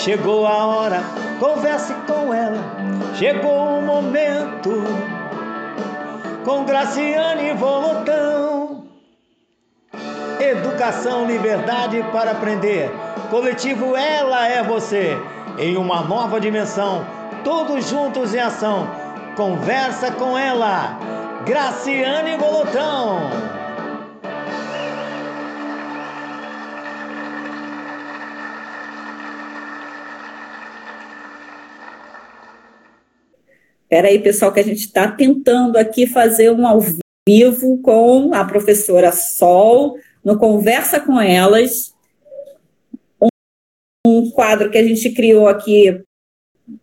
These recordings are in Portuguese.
chegou a hora, converse com ela. Chegou o momento com Graciane Volotão. Educação, liberdade para aprender. Coletivo Ela é Você. Em uma nova dimensão, todos juntos em ação. Conversa com ela, Graciane Volotão. Espera aí, pessoal, que a gente está tentando aqui fazer um ao vivo com a professora Sol, no Conversa com Elas, um, quadro que a gente criou aqui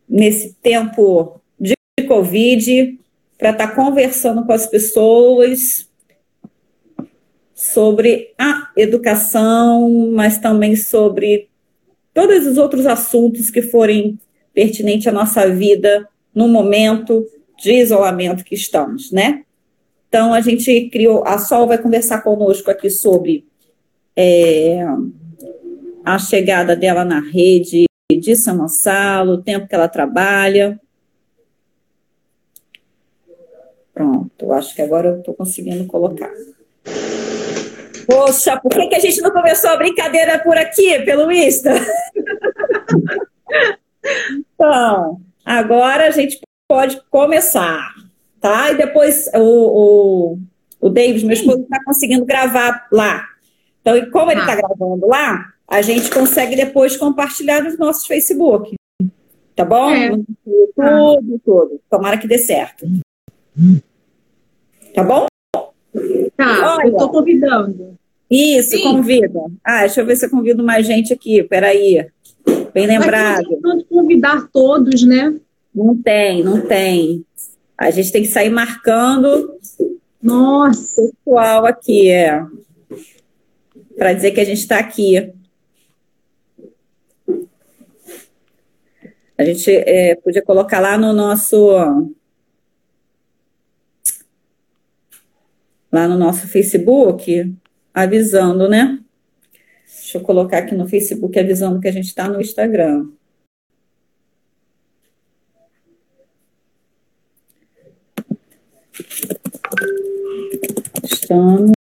nesse tempo de Covid, para estar tá conversando com as pessoas sobre a educação, mas também sobre todos os outros assuntos que forem pertinentes à nossa vida no momento de isolamento que estamos, né? Então, a gente criou, a Sol vai conversar conosco aqui sobre é, a chegada dela na rede de São Gonçalo, o tempo que ela trabalha. Pronto, acho que agora eu estou conseguindo colocar. Poxa, por que, que a gente não começou a brincadeira por aqui, pelo Insta? então, Agora a gente pode começar, tá? E depois o, o, o David, meu esposo, está conseguindo gravar lá. Então, e como ele está ah. gravando lá, a gente consegue depois compartilhar nos nossos Facebook. Tá bom? É. No YouTube, ah. tudo. Tomara que dê certo. Tá bom? Tá, Olha, eu tô convidando. Isso, Sim. convida. Ah, deixa eu ver se eu convido mais gente aqui. Peraí. Bem lembrado. Não convidar todos, né? Não tem, não tem. A gente tem que sair marcando. Nossa, pessoal aqui é para dizer que a gente está aqui. A gente é, podia colocar lá no nosso lá no nosso Facebook avisando, né? Deixa eu colocar aqui no Facebook avisando que a gente está no Instagram. Estamos.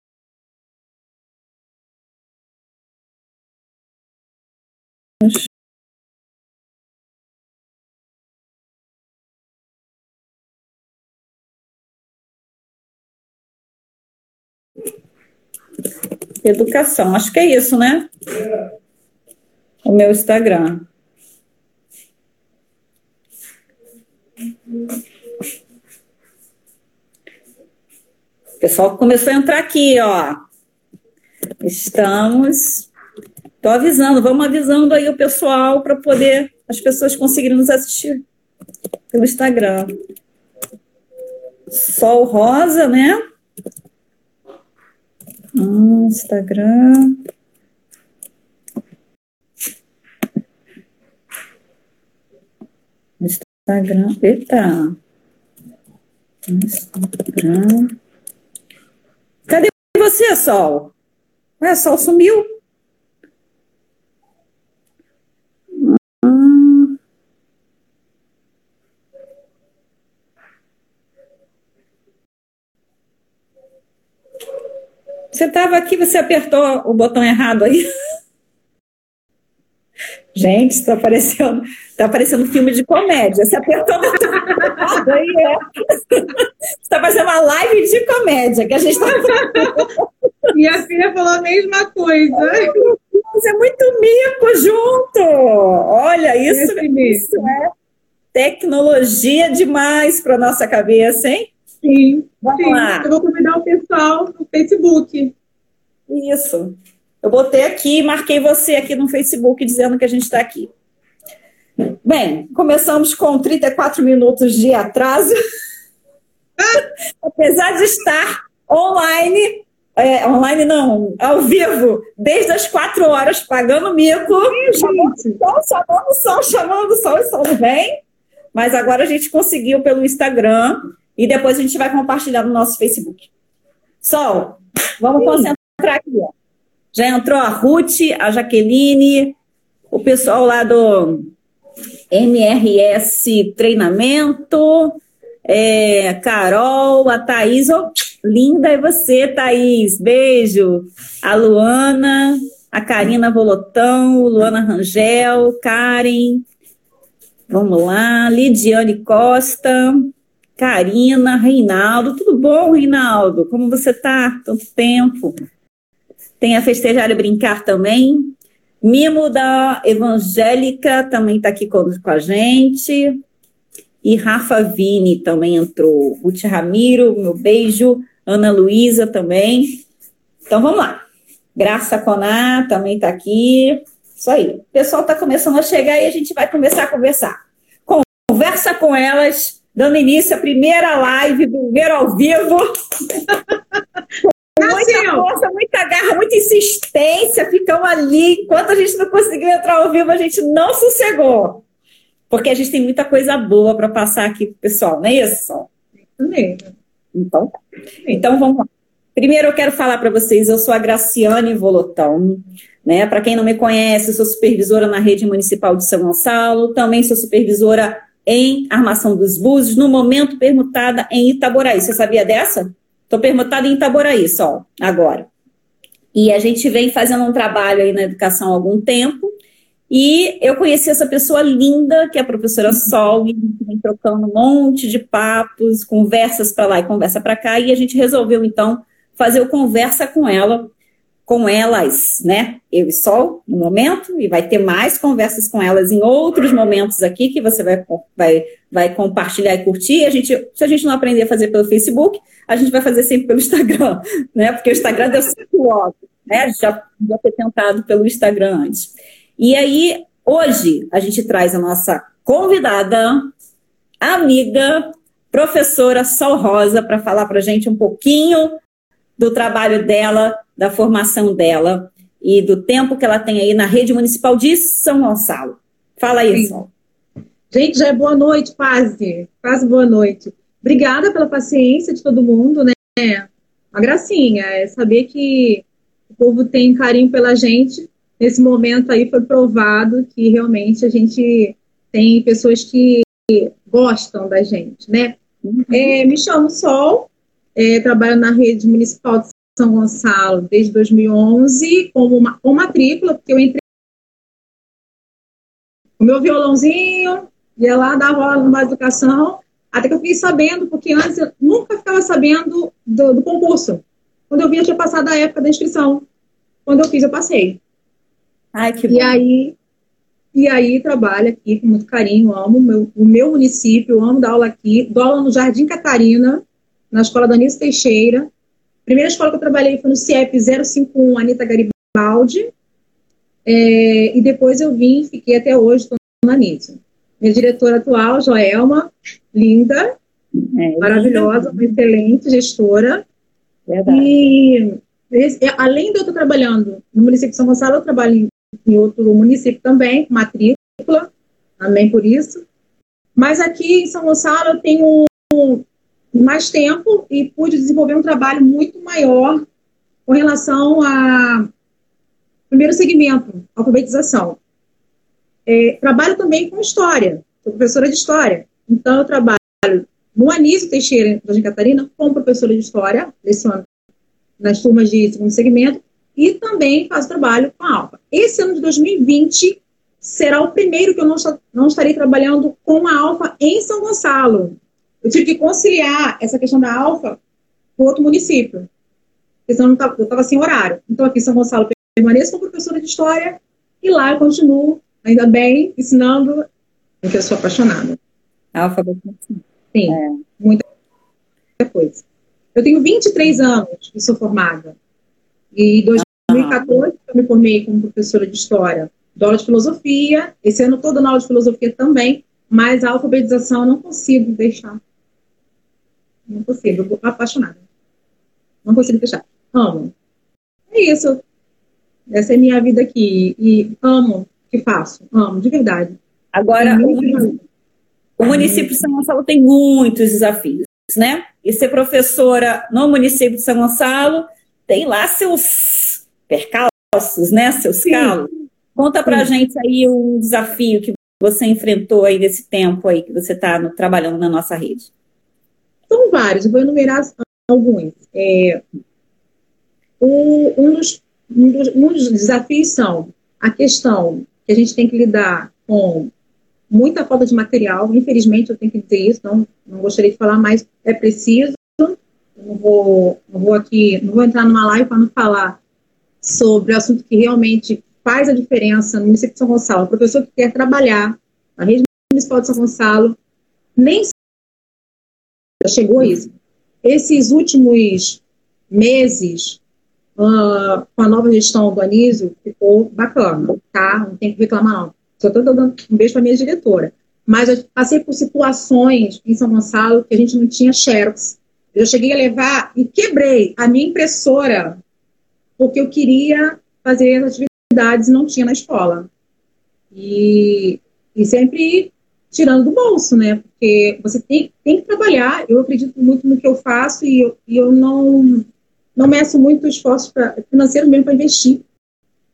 Educação, acho que é isso, né? O meu Instagram. O pessoal começou a entrar aqui, ó. Estamos. Estou avisando, vamos avisando aí o pessoal para poder as pessoas conseguirem nos assistir pelo Instagram. Sol rosa, né? Instagram. Instagram. Eita. Instagram. Cadê você, Sol? Ué, Sol sumiu? Você estava aqui, você apertou o botão errado aí. Gente, está aparecendo, tá aparecendo filme de comédia. Você apertou o botão errado aí, é. Está fazendo uma live de comédia que a gente está E a filha falou a mesma coisa. Você é muito mico junto. Olha, isso, isso é tecnologia demais para nossa cabeça, hein? Sim, Vamos sim. Lá. Eu vou o pessoal no Facebook. Isso. Eu botei aqui, marquei você aqui no Facebook dizendo que a gente está aqui. Bem, começamos com 34 minutos de atraso. Apesar de estar online, é, online não, ao vivo, desde as 4 horas, pagando mico, chamando som, chamando som, chamando som, e som não vem. Mas agora a gente conseguiu pelo Instagram e depois a gente vai compartilhar no nosso Facebook. Sol, vamos Sim. concentrar aqui. Ó. Já entrou a Ruth, a Jaqueline, o pessoal lá do MRS Treinamento, é, Carol, a Thaís, linda é você, Thaís, beijo. A Luana, a Karina Volotão, Luana Rangel, Karen, vamos lá, Lidiane Costa, Karina, Reinaldo, tudo bom, Reinaldo? Como você tá? Tanto tempo. Tem a Festejar e Brincar também. Mimo da Evangélica também está aqui com, com a gente. E Rafa Vini também entrou. Ruth Ramiro, meu beijo. Ana Luísa também. Então vamos lá. Graça Coná também está aqui. Isso aí. O pessoal está começando a chegar e a gente vai começar a conversar. Conversa com elas, dando início à primeira live, primeiro ao vivo. muita força, muita garra, muita insistência, ficamos ali. Enquanto a gente não conseguiu entrar ao vivo, a gente não sossegou porque a gente tem muita coisa boa para passar aqui para o pessoal, não é isso? Isso mesmo. Então, então vamos lá. Primeiro eu quero falar para vocês, eu sou a Graciane Volotão, né? Para quem não me conhece, eu sou supervisora na rede municipal de São Gonçalo, também sou supervisora em Armação dos Búzios, no momento permutada em Itaboraí. Você sabia dessa? Estou permutada em Itaboraí só, agora. E a gente vem fazendo um trabalho aí na educação há algum tempo, e eu conheci essa pessoa linda, que é a professora Sol, e a gente vem trocando um monte de papos, conversas para lá e conversa para cá, e a gente resolveu, então, fazer o conversa com ela, com elas, né? Eu e Sol, no momento, e vai ter mais conversas com elas em outros momentos aqui, que você vai, vai, vai compartilhar e curtir. A gente, se a gente não aprender a fazer pelo Facebook, a gente vai fazer sempre pelo Instagram, né? Porque o Instagram deu certo logo, né? Já, já ter tentado pelo Instagram antes. E aí, hoje, a gente traz a nossa convidada, amiga, professora Sol Rosa, para falar para gente um pouquinho do trabalho dela, da formação dela e do tempo que ela tem aí na rede municipal de São Gonçalo. Fala aí. Sol. Gente, já é boa noite, quase. Quase boa noite. Obrigada pela paciência de todo mundo, né? Uma gracinha, é saber que o povo tem carinho pela gente nesse momento aí foi provado que realmente a gente tem pessoas que gostam da gente, né? Uhum. É, me chamo Sol, é, trabalho na rede municipal de São Gonçalo desde 2011 como uma, com matrícula, porque eu entrei com o meu violãozinho, ia lá, dava aula numa educação, até que eu fiquei sabendo, porque antes eu nunca ficava sabendo do, do concurso. Quando eu vi, eu tinha passado a época da inscrição. Quando eu fiz, eu passei. Ai, que bom. E aí, e aí trabalho aqui com muito carinho, amo meu, o meu município, amo dar aula aqui. Dou aula no Jardim Catarina, na escola da Anísio Teixeira. Primeira escola que eu trabalhei foi no CIEP 051 Anitta Garibaldi. É, e depois eu vim, fiquei até hoje, estou na Anísio. Minha diretora atual, Joelma, linda, é, maravilhosa, uma excelente gestora. Verdade. E além de eu estar trabalhando no município de São Gonçalo, eu trabalho em outro município também, matrícula, também por isso. Mas aqui em São Gonçalo eu tenho mais tempo e pude desenvolver um trabalho muito maior com relação a primeiro segmento, alfabetização. É, trabalho também com história, sou professora de história. Então eu trabalho no Anísio Teixeira, da Catarina, como professora de história, leciono nas turmas de segundo segmento, e também faço trabalho com a Alfa. Esse ano de 2020 será o primeiro que eu não, não estarei trabalhando com a Alfa em São Gonçalo. Eu tive que conciliar essa questão da Alfa com outro município, porque senão eu estava sem horário. Então, aqui em São Gonçalo, permaneço como professora de História e lá eu continuo, ainda bem, ensinando, porque eu sou apaixonada. Alfabetização. Sim, é. muita coisa. Eu tenho 23 anos e sou formada. E em 2014 eu me formei como professora de História, dou aula de Filosofia. Esse ano todo na aula de Filosofia também, mas a alfabetização eu não consigo deixar. Não consigo, eu vou apaixonada. Não consigo deixar. Amo. É isso. Essa é minha vida aqui. E amo o que faço. Amo, de verdade. Agora, o, o município de São Gonçalo tem muitos desafios, né? E ser professora no município de São Gonçalo tem lá seus percalços, né? Seus Sim. calos. Conta pra Sim. gente aí um desafio que você enfrentou aí nesse tempo aí que você está trabalhando na nossa rede. Vários, vou enumerar alguns. É, um, um, dos, um, dos, um dos desafios são a questão que a gente tem que lidar com muita falta de material. Infelizmente, eu tenho que dizer isso, não, não gostaria de falar, mas é preciso. Não vou, não vou aqui, não vou entrar numa live para não falar sobre o assunto que realmente faz a diferença no município de São Gonçalo. O professor que quer trabalhar na rede municipal de São Gonçalo, nem chegou a isso. Esses últimos meses, uh, com a nova gestão do Anísio, ficou bacana, tá? Não tem que reclamar, não. Só estou dando um beijo para minha diretora. Mas eu passei por situações em São Gonçalo que a gente não tinha xerox. Eu cheguei a levar e quebrei a minha impressora porque eu queria fazer as atividades e não tinha na escola. E, e sempre tirando do bolso, né? Porque você tem, tem que trabalhar. Eu acredito muito no que eu faço e eu, e eu não, não meço muito esforço pra, financeiro mesmo para investir.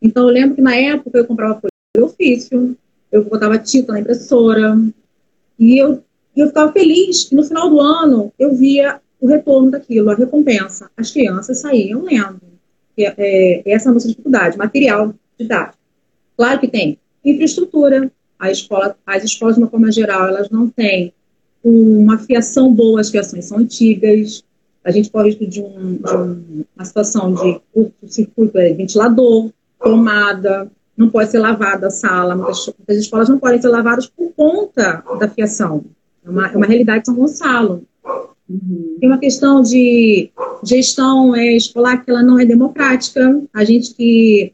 Então, eu lembro que na época eu comprava folha de ofício, eu botava tinta na impressora, e eu, eu ficava feliz que no final do ano eu via o retorno daquilo, a recompensa. As crianças saíam lendo. É, é, essa é a nossa dificuldade, material didático. Claro que tem infraestrutura, a escola, as escolas, de uma forma geral, elas não têm uma fiação boa, as fiações são antigas, a gente corre de, um, de um, uma situação de curto-circuito, é, ventilador, tomada, não pode ser lavada a sala, muitas, muitas, escolas não podem ser lavadas por conta da fiação. É uma, é uma realidade de São Gonçalo. Uhum. Tem uma questão de gestão é, escolar que ela não é democrática, a gente que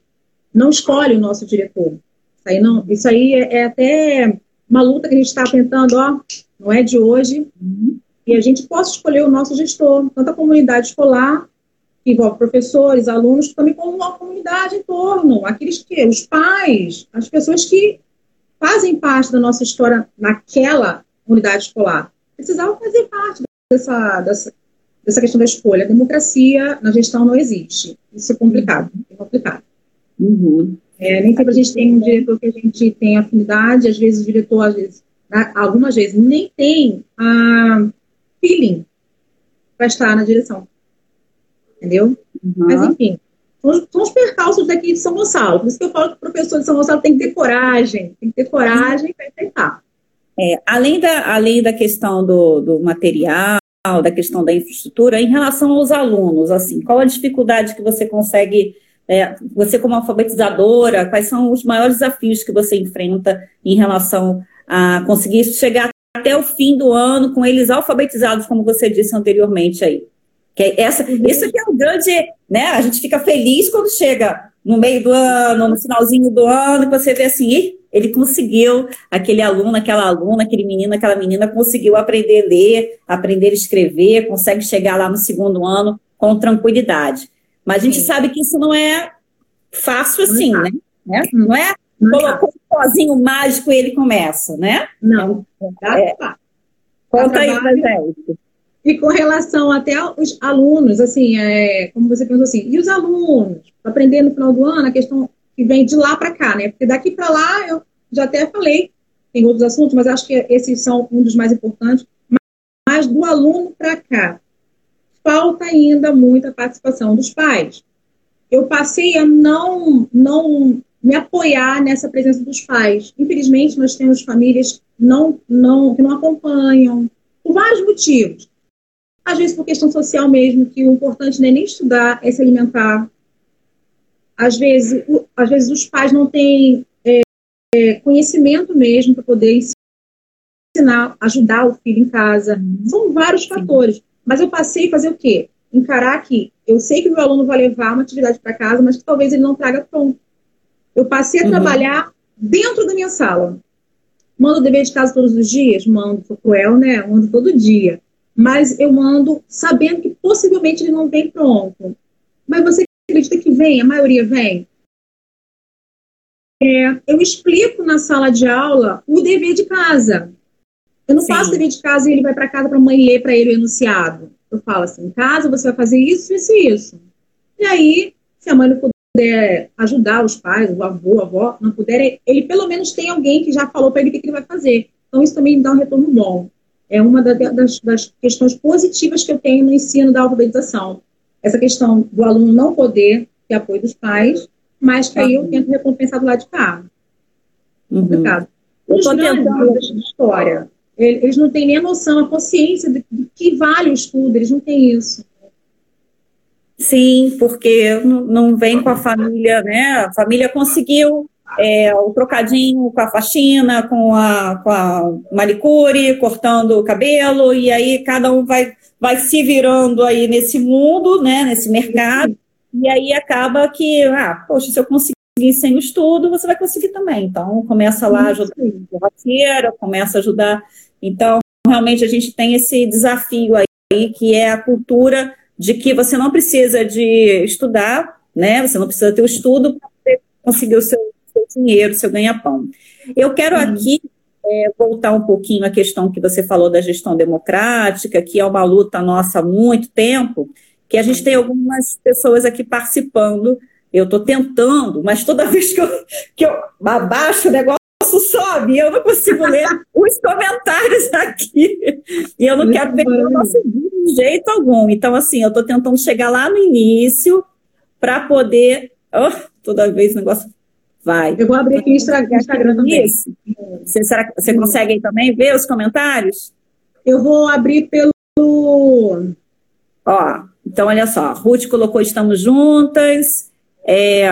não escolhe o nosso diretor. Isso aí, não, isso aí é, é até uma luta que a gente está tentando, ó, não é de hoje, uhum. e a gente possa escolher o nosso gestor, tanto a comunidade escolar, que envolve professores, alunos, também como a comunidade em torno, aqueles que, os pais, as pessoas que fazem parte da nossa história naquela unidade escolar, precisavam fazer parte dessa, dessa, dessa questão da escolha. A democracia na gestão não existe. Isso é complicado, é complicado. Uhum. É, nem sempre a gente tem um diretor que a gente tem afinidade, às vezes o diretor, às vezes, algumas vezes, nem tem a feeling para estar na direção. Entendeu? Uhum. Mas, enfim, são, são, os percalços daqui de São Gonçalo. Por isso que eu falo que o professor de São Gonçalo tem que ter coragem, tem que ter coragem para enfrentar. É, além, da, além da questão do, do material, da questão da infraestrutura, em relação aos alunos, assim, qual a dificuldade que você consegue é, você, como alfabetizadora, quais são os maiores desafios que você enfrenta em relação a conseguir chegar até o fim do ano com eles alfabetizados, como você disse anteriormente aí? Que é essa, isso aqui é o grande, né? A gente fica feliz quando chega no meio do ano, no finalzinho do ano, que você vê assim, ele conseguiu, aquele aluno, aquela aluna, aquele menino, aquela menina conseguiu aprender a ler, aprender a escrever, consegue chegar lá no segundo ano com tranquilidade. Mas a gente Sim. sabe que isso não é fácil assim, não né? né? Não é não colocou um pozinho mágico e ele começa, né? Não. É, Conta aí pra gente. E com relação até aos alunos, assim, é, como você pensou assim, e os alunos? Aprender no final do ano, a questão que vem de lá para cá, né? Porque daqui para lá, eu já até falei, tem outros assuntos, mas acho que esses são um dos mais importantes. Mas do aluno para cá, falta ainda muita participação dos pais. Eu passei a não, não me apoiar nessa presença dos pais. Infelizmente, nós temos famílias não, não, que não acompanham, por vários motivos. Às vezes por questão social mesmo, que o importante não é nem estudar, é se alimentar. Às vezes, o, às vezes os pais não têm é, é, conhecimento mesmo para poder ensinar, ajudar o filho em casa. São vários Sim. fatores. Mas eu passei a fazer o quê? Encarar que eu sei que o meu aluno vai levar uma atividade para casa, mas que talvez ele não traga pronto. Eu passei a uhum. trabalhar dentro da minha sala. Mando dever de casa todos os dias? Mando, sou cruel, né? Mando todo dia. Mas eu mando sabendo que possivelmente ele não vem pronto. Mas você acredita que vem? A maioria vem? É, eu explico na sala de aula o dever de casa. Eu não Sim. faço dever de casa e ele vai para casa para a mãe ler para ele o enunciado. Eu falo assim, em casa você vai fazer isso, isso e isso. E aí, se a mãe não puder ajudar os pais, o avô, a avó, não puder, ele pelo menos tem alguém que já falou para ele o que ele vai fazer. Então, isso também dá um retorno bom. É uma das, das questões positivas que eu tenho no ensino da alfabetização. Essa questão do aluno não poder ter apoio dos pais, mas que aí eu tento recompensar do lado de cá. Uhum. Complicado. Os grandes de história, eles não têm nem noção, a consciência de que vale o estudo, eles não têm isso. Sim, porque não vem com a família, né? A família conseguiu é, o trocadinho com a faxina, com a, com a manicure, cortando o cabelo, e aí cada um vai, vai se virando aí nesse mundo, né? Nesse mercado, e aí acaba que, ah, poxa, se eu conseguir sem o estudo, você vai conseguir também. Então, começa lá a ajudar a começa a ajudar. Então, realmente a gente tem esse desafio aí, que é a cultura de que você não precisa de estudar, né? Você não precisa ter o estudo para conseguir o seu, seu dinheiro, o seu ganha-pão. Eu quero uhum. aqui é, voltar um pouquinho à questão que você falou da gestão democrática, que é uma luta nossa há muito tempo, que a gente tem algumas pessoas aqui participando. Eu estou tentando, mas toda vez que eu, que eu abaixo o negócio, sobe, eu não consigo ler os comentários aqui. E eu não quero perder o nosso vídeo de jeito algum. Então, assim, eu estou tentando chegar lá no início para poder. Oh, toda vez o negócio vai. Eu vou abrir aqui o Instagram também. Isso. Você, será, você consegue aí também ver os comentários? Eu vou abrir pelo. Ó, então olha só, Ruth colocou estamos juntas. É,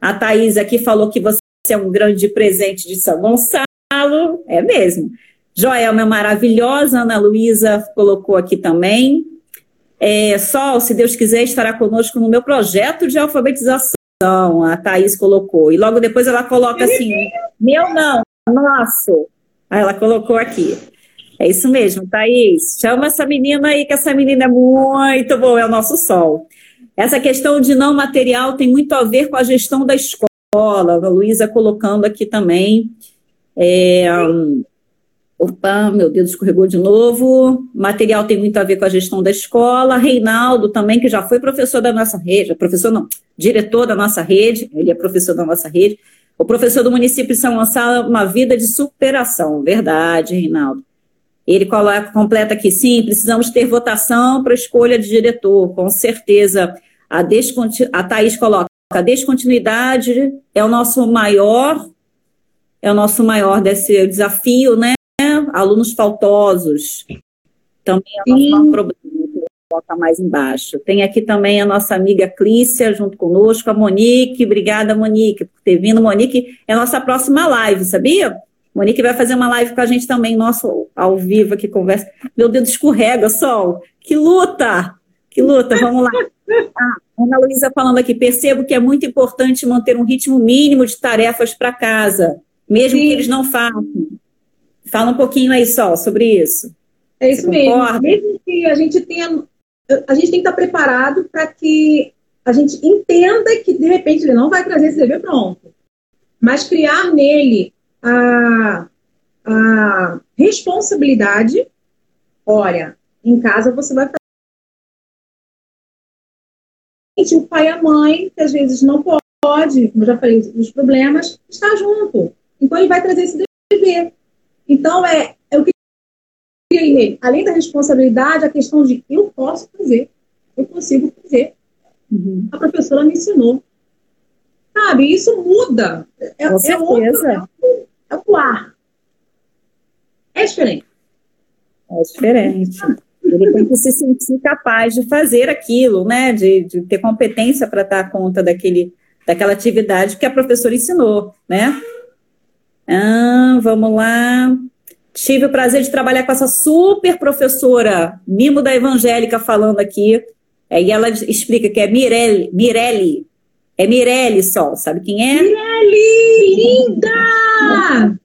a Thaís aqui falou que você é um grande presente de São Gonçalo. É mesmo. Joelma é maravilhosa, Ana Luísa colocou aqui também. É, Sol, se Deus quiser, estará conosco no meu projeto de alfabetização. A Thaís colocou. E logo depois ela coloca assim: meu não, nosso. Aí ela colocou aqui. É isso mesmo, Thaís. Chama essa menina aí, que essa menina é muito boa, é o nosso sol. Essa questão de não material tem muito a ver com a gestão da escola. A Luísa colocando aqui também. É, Opa, meu dedo escorregou de novo. Material tem muito a ver com a gestão da escola. Reinaldo também, que já foi professor da nossa rede, professor não, diretor da nossa rede, ele é professor da nossa rede. O professor do município de São Gonçalo, uma vida de superação. Verdade, Reinaldo. Ele coloca, completa aqui, sim, precisamos ter votação para escolha de diretor, com certeza. A, descontinu... a Thaís coloca, a descontinuidade é o nosso maior, é o nosso maior desse desafio, né? alunos faltosos. Também é um nosso problema, coloca mais embaixo. Tem aqui também a nossa amiga Clícia junto conosco, a Monique. Obrigada, Monique, por ter vindo. Monique é a nossa próxima live, sabia? Monique vai fazer uma live com a gente também, nosso ao vivo aqui, conversa. Meu dedo escorrega, Sol. Que luta! Que luta, vamos lá. Ah, Ana Luísa falando aqui, percebo que é muito importante manter um ritmo mínimo de tarefas para casa, mesmo Sim. que eles não façam. Fala um pouquinho aí só sobre isso. É isso Você mesmo. Concorda? Mesmo que a gente tenha. A gente tem que estar preparado para que a gente entenda que, de repente, ele não vai trazer esse dever pronto. Mas criar nele a, a responsabilidade. Olha, em casa você vai O pai e a mãe, que às vezes não pode, como eu já falei, os problemas, está junto. Então ele vai trazer esse dever. Então, é, é o que além da responsabilidade, a questão de eu posso fazer, eu consigo fazer. Uhum. A professora me ensinou. Sabe, isso muda. É, certeza. É, outro, é, é o ar. É diferente. É diferente. Ele tem que se sentir capaz de fazer aquilo, né? De, de ter competência para dar conta daquele, daquela atividade que a professora ensinou, né? Ah, vamos lá. Tive o prazer de trabalhar com essa super professora, Mimo da Evangélica, falando aqui. É, e ela explica que é Mirelle, Mirelle. É Mirelle só, sabe quem é? Mirelle, linda!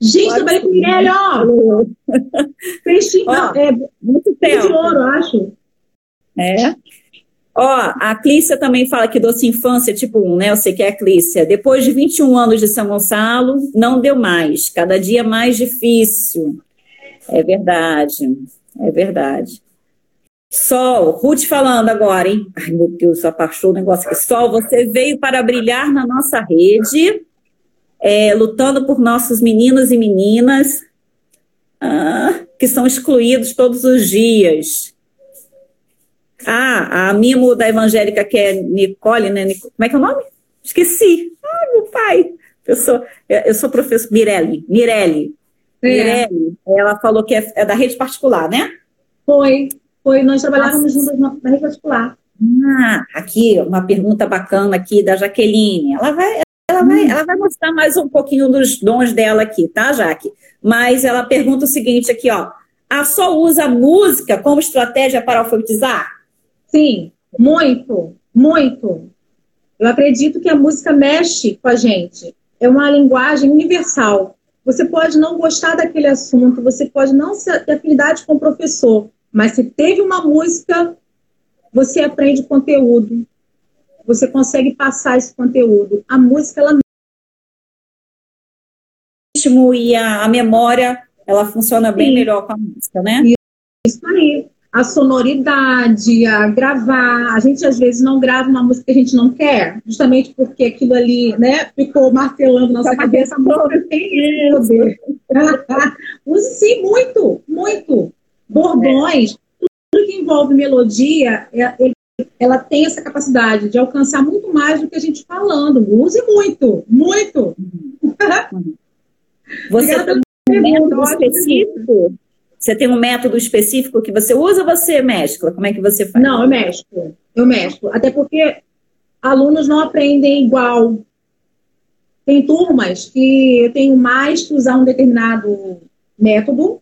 Gente, Pode trabalhei com Mirelle, ó. Peixinho, é, muito tempo. de ouro, acho. É. Ó, a Clícia também fala que doce infância tipo 1, né? Eu sei que é a Clícia. Depois de 21 anos de São Gonçalo, não deu mais. Cada dia mais difícil. É verdade. É verdade. Sol, Ruth falando agora, hein? Ai, meu Deus, apaixonou o negócio aqui. Sol, você veio para brilhar na nossa rede, é, lutando por nossos meninos e meninas ah, que são excluídos todos os dias. Ah, a mimo da evangélica que é Nicole, né? Como é que é o nome? Esqueci. Ai, meu pai. Eu sou, eu sou professor Mirelle. Mirelle. É. Mirelle, ela falou que é, é da rede particular, né? Foi. Foi, nós trabalhávamos juntas na, na rede particular. Ah, aqui, uma pergunta bacana aqui da Jaqueline. Ela vai, ela vai, ela vai mostrar mais um pouquinho dos dons dela aqui, tá, Jaque? Mas ela pergunta o seguinte aqui, ó. A só usa música como estratégia para alfabetizar? Sim, muito, muito. Eu acredito que a música mexe com a gente. É uma linguagem universal. Você pode não gostar daquele assunto, você pode não ter afinidade com o professor, mas se teve uma música, você aprende conteúdo. Você consegue passar esse conteúdo. A música, ela. O e a, a memória, ela funciona bem Sim. melhor com a música, né? Isso aí. A sonoridade, a gravar. A gente às vezes não grava uma música que a gente não quer, justamente porque aquilo ali, né, ficou martelando nossa cabeça. A tem poder. Use sim, muito, muito bordões, tudo que envolve melodia, é, ela tem essa capacidade de alcançar muito mais do que a gente falando. Use muito, muito. Você tem um método específico? Você tem um método específico que você usa ou você mescla? Como é que você faz? Não, eu mesclo. Eu mesclo. Até porque alunos não aprendem igual. Tem turmas que eu tenho mais que usar um determinado método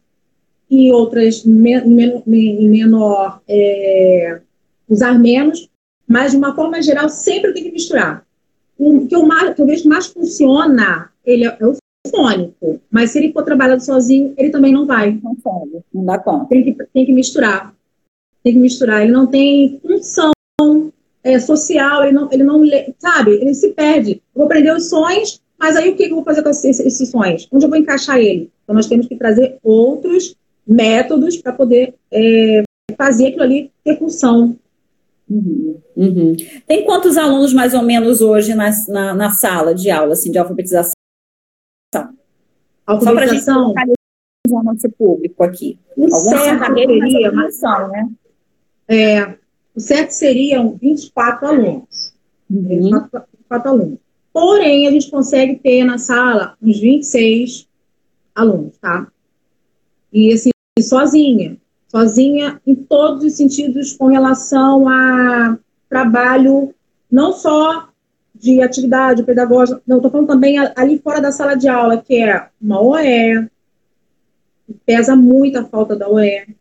e outras em menor é, usar menos, mas de uma forma geral sempre tem que misturar. O que eu, mais, que eu vejo mais funciona, ele é, é o fônico, mas se ele for trabalhado sozinho, ele também não vai. Não pode, não dá conta. Tem que, tem que misturar. Tem que misturar. Ele não tem função é, social, ele não, ele não, sabe, ele se perde. Eu vou aprender os sons, mas aí o que eu vou fazer com esses, esses sons? Onde eu vou encaixar ele? Então nós temos que trazer outros métodos para poder é, fazer aquilo ali ter função. Uhum, uhum. Tem quantos alunos mais ou menos hoje na, na, na sala de aula assim, de alfabetização? Alfabetização. Só para a gente o nosso público aqui. O certo seria, mas, né? É, o certo seriam 24 alunos. Uhum. 24, 24 alunos. Porém, a gente consegue ter na sala uns 26 alunos, tá? E assim, sozinha. Sozinha em todos os sentidos com relação a trabalho, não só de atividade pedagógica, não, estou falando também ali fora da sala de aula, que é uma OE, pesa muito a falta da OE,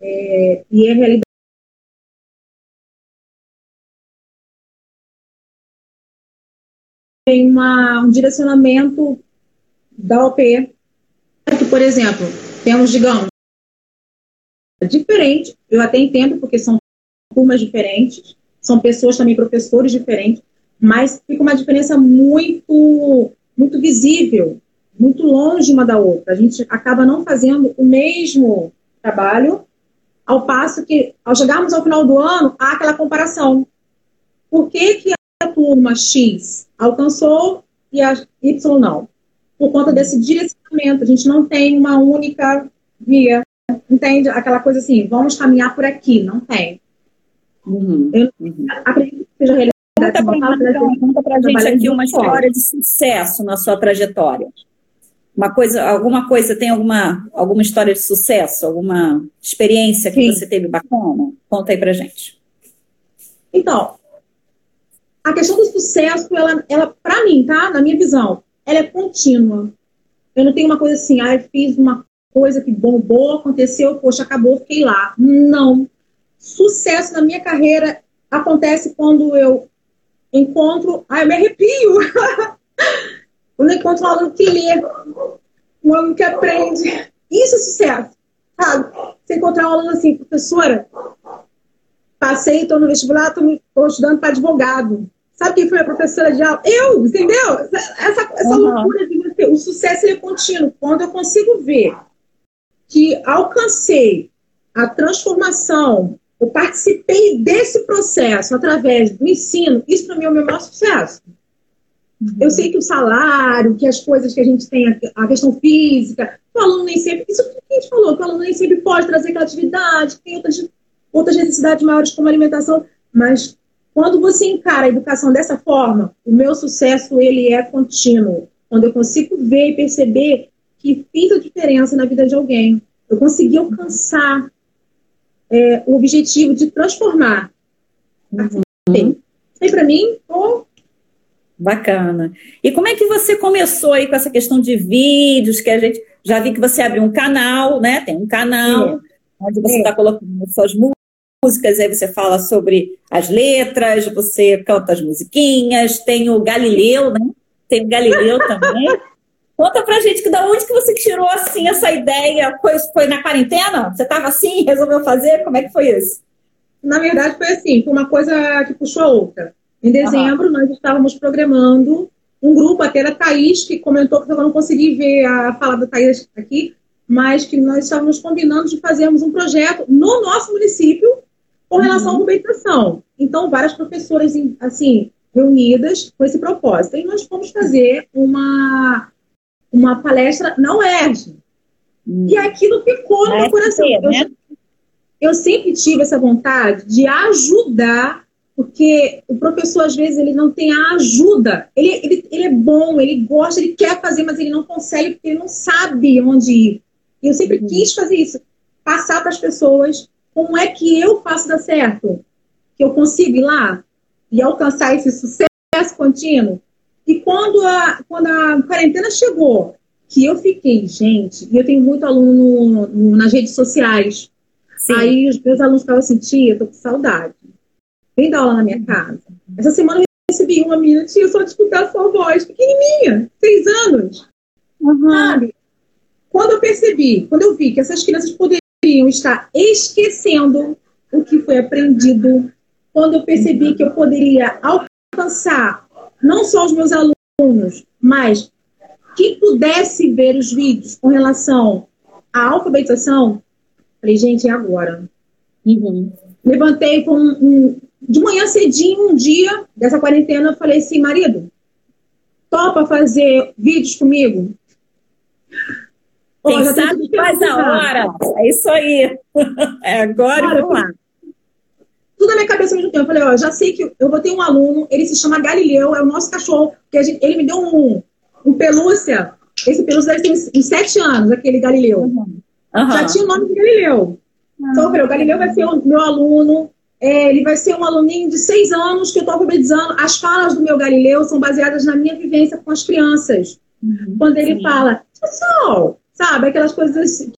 é, e é realidade. Tem uma, um direcionamento da OP, que, por exemplo, temos, digamos, diferente, eu até entendo, porque são turmas diferentes, são pessoas também, professores diferentes, mas fica uma diferença muito, muito visível, muito longe uma da outra. A gente acaba não fazendo o mesmo trabalho, ao passo que, ao chegarmos ao final do ano, há aquela comparação. Por que, que a turma X alcançou e a Y não? Por conta desse direcionamento a gente não tem uma única via. Entende? Aquela coisa assim, vamos caminhar por aqui. Não tem. Uhum, Eu uhum. acredito que seja realidade. Conta para então, conta pra gente aqui uma história de sucesso na sua trajetória. Uma coisa, alguma coisa, tem alguma, alguma história de sucesso? Alguma experiência que Sim. você teve bacana? Conta aí pra gente. Então, a questão do sucesso, ela, ela para mim, tá? Na minha visão, ela é contínua. Eu não tenho uma coisa assim, ah, eu fiz uma coisa que bombou, aconteceu, poxa, acabou, fiquei lá. Não. Sucesso na minha carreira acontece quando eu encontro. Ah, eu me arrepio! quando eu encontro um aluno que lê, um aluno que aprende. Isso é sucesso, sabe? Você encontrar um aluno assim, professora, passei, estou no vestibular, estou estudando para advogado. Sabe quem foi a professora de aula? Eu, entendeu? Essa, essa uhum. loucura de você. O sucesso é contínuo. Quando eu consigo ver que alcancei a transformação eu participei desse processo através do ensino, isso para mim é o meu maior sucesso. Uhum. Eu sei que o salário, que as coisas que a gente tem, a questão física, o aluno nem sempre, isso que a gente falou, que o aluno nem sempre pode trazer criatividade, tem outras, outras necessidades maiores como alimentação, mas quando você encara a educação dessa forma, o meu sucesso ele é contínuo. Quando eu consigo ver e perceber que fiz a diferença na vida de alguém, eu consegui alcançar é, o objetivo de transformar. Assim, uhum. para mim, oh. Bacana. E como é que você começou aí com essa questão de vídeos, que a gente já vi que você abriu um canal, né? Tem um canal é. onde você está é. colocando suas músicas, aí você fala sobre as letras, você canta as musiquinhas, tem o Galileu, né? Tem o Galileu também. Conta pra gente que da onde que você tirou assim essa ideia? Foi, foi na quarentena? Você estava assim, resolveu fazer? Como é que foi isso? Na verdade foi assim, foi uma coisa que puxou a outra. Em dezembro uhum. nós estávamos programando um grupo, até da Thaís, que comentou que eu não consegui ver a fala da Thaís aqui, mas que nós estávamos combinando de fazermos um projeto no nosso município com relação uhum. à competição. Então, várias professoras, assim, reunidas com esse propósito. E nós fomos fazer uma uma palestra na UERJ. Hum. E aquilo ficou no meu coração. né? eu, eu sempre tive essa vontade de ajudar, porque o professor, às vezes, ele não tem a ajuda. Ele, ele, ele é bom, ele gosta, ele quer fazer, mas ele não consegue porque ele não sabe onde ir. E eu sempre uhum. quis fazer isso. Passar para as pessoas como é que eu faço dar certo. Que eu consigo ir lá e alcançar esse sucesso contínuo. E quando a, quando a quarentena chegou, que eu fiquei, gente, e eu tenho muito aluno no, no, nas redes sociais. Sim. Aí os meus alunos ficavam assim, tia, tô com saudade. Vem dar aula na minha casa. Essa semana eu recebi uma menina, tia, só de escutar a sua voz, pequenininha, seis anos. Uhum. Sabe? Quando eu percebi, quando eu vi que essas crianças poderiam estar esquecendo o que foi aprendido, quando eu percebi que eu poderia alcançar não só os meus alunos, mas quem pudesse ver os vídeos com relação à alfabetização, falei, gente, é agora. Uhum. Levantei com um, um, de manhã cedinho, um dia dessa quarentena, eu falei assim, marido, topa fazer vídeos comigo? Quem sabe faz a hora. É isso aí. É agora e vamos lá tudo na minha cabeça ao mesmo tempo. Eu falei, ó, já sei que eu vou ter um aluno, ele se chama Galileu, é o nosso cachorro, que gente, ele me deu um, um pelúcia, esse pelúcia deve ter uns, uns sete anos, aquele Galileu. Uhum. Uhum. Já tinha o nome de Galileu. Uhum. Então eu falei, o Galileu vai ser o meu aluno, é, ele vai ser um aluninho de seis anos que eu estou alfabetizando. As falas do meu Galileu são baseadas na minha vivência com as crianças. Uhum. Quando ele Sim. fala, pessoal, sabe, aquelas coisas assim.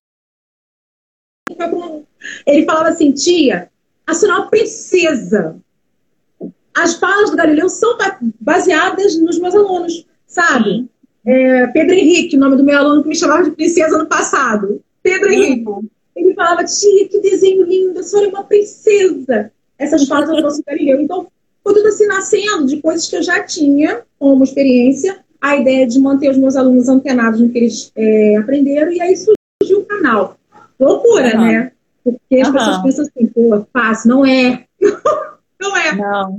Ele falava assim, tia, a senhora uma princesa. As falas do Galileu são baseadas nos meus alunos, sabe? É, Pedro Henrique, o nome do meu aluno que me chamava de princesa no passado. Pedro Henrique. Ele falava, tia, que desenho lindo, a senhora é uma princesa. Essas falas eu trouxe do Galileu. Então, foi tudo assim nascendo de coisas que eu já tinha como experiência, a ideia de manter os meus alunos antenados no que eles é, aprenderam, e aí surgiu o canal. Loucura, uhum. né? Porque as uhum. pessoas pensam assim, pô, é fácil. Não é. não é. Não.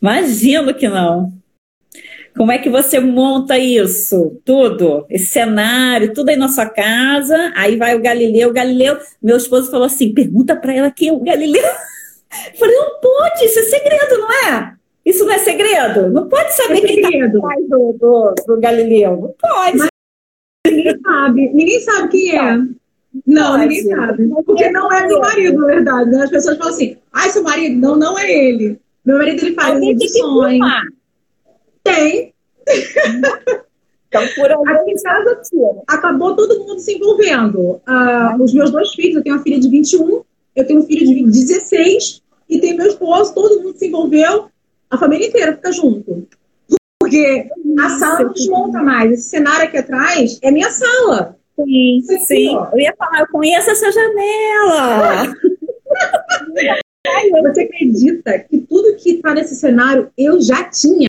Imagino que não. Como é que você monta isso? Tudo, esse cenário, tudo aí na sua casa. Aí vai o Galileu. O Galileu, meu esposo falou assim: pergunta para ela quem é o Galileu. Eu falei, não pode, isso é segredo, não é? Isso não é segredo? Não pode saber é quem está atrás do, do, do, Galileu. Não pode. Mas ninguém sabe, ninguém sabe quem é. Não, Pode. ninguém sabe. Porque não é meu marido, na verdade. Né? As pessoas falam assim, ai, seu marido. Não, não é ele. Meu marido, ele faz edições. Tem. Então, por Aqui em casa, acabou todo mundo se envolvendo. Ah, os meus dois filhos, eu tenho uma filha de 21, eu tenho um filho de 16, e tem meu esposo, todo mundo se envolveu, a família inteira fica junto. Porque a sala não desmonta mais. Esse cenário aqui atrás é minha sala. Sim, sim. Eu ia falar, eu conheço essa janela. Você acredita que tudo que está nesse cenário eu já tinha?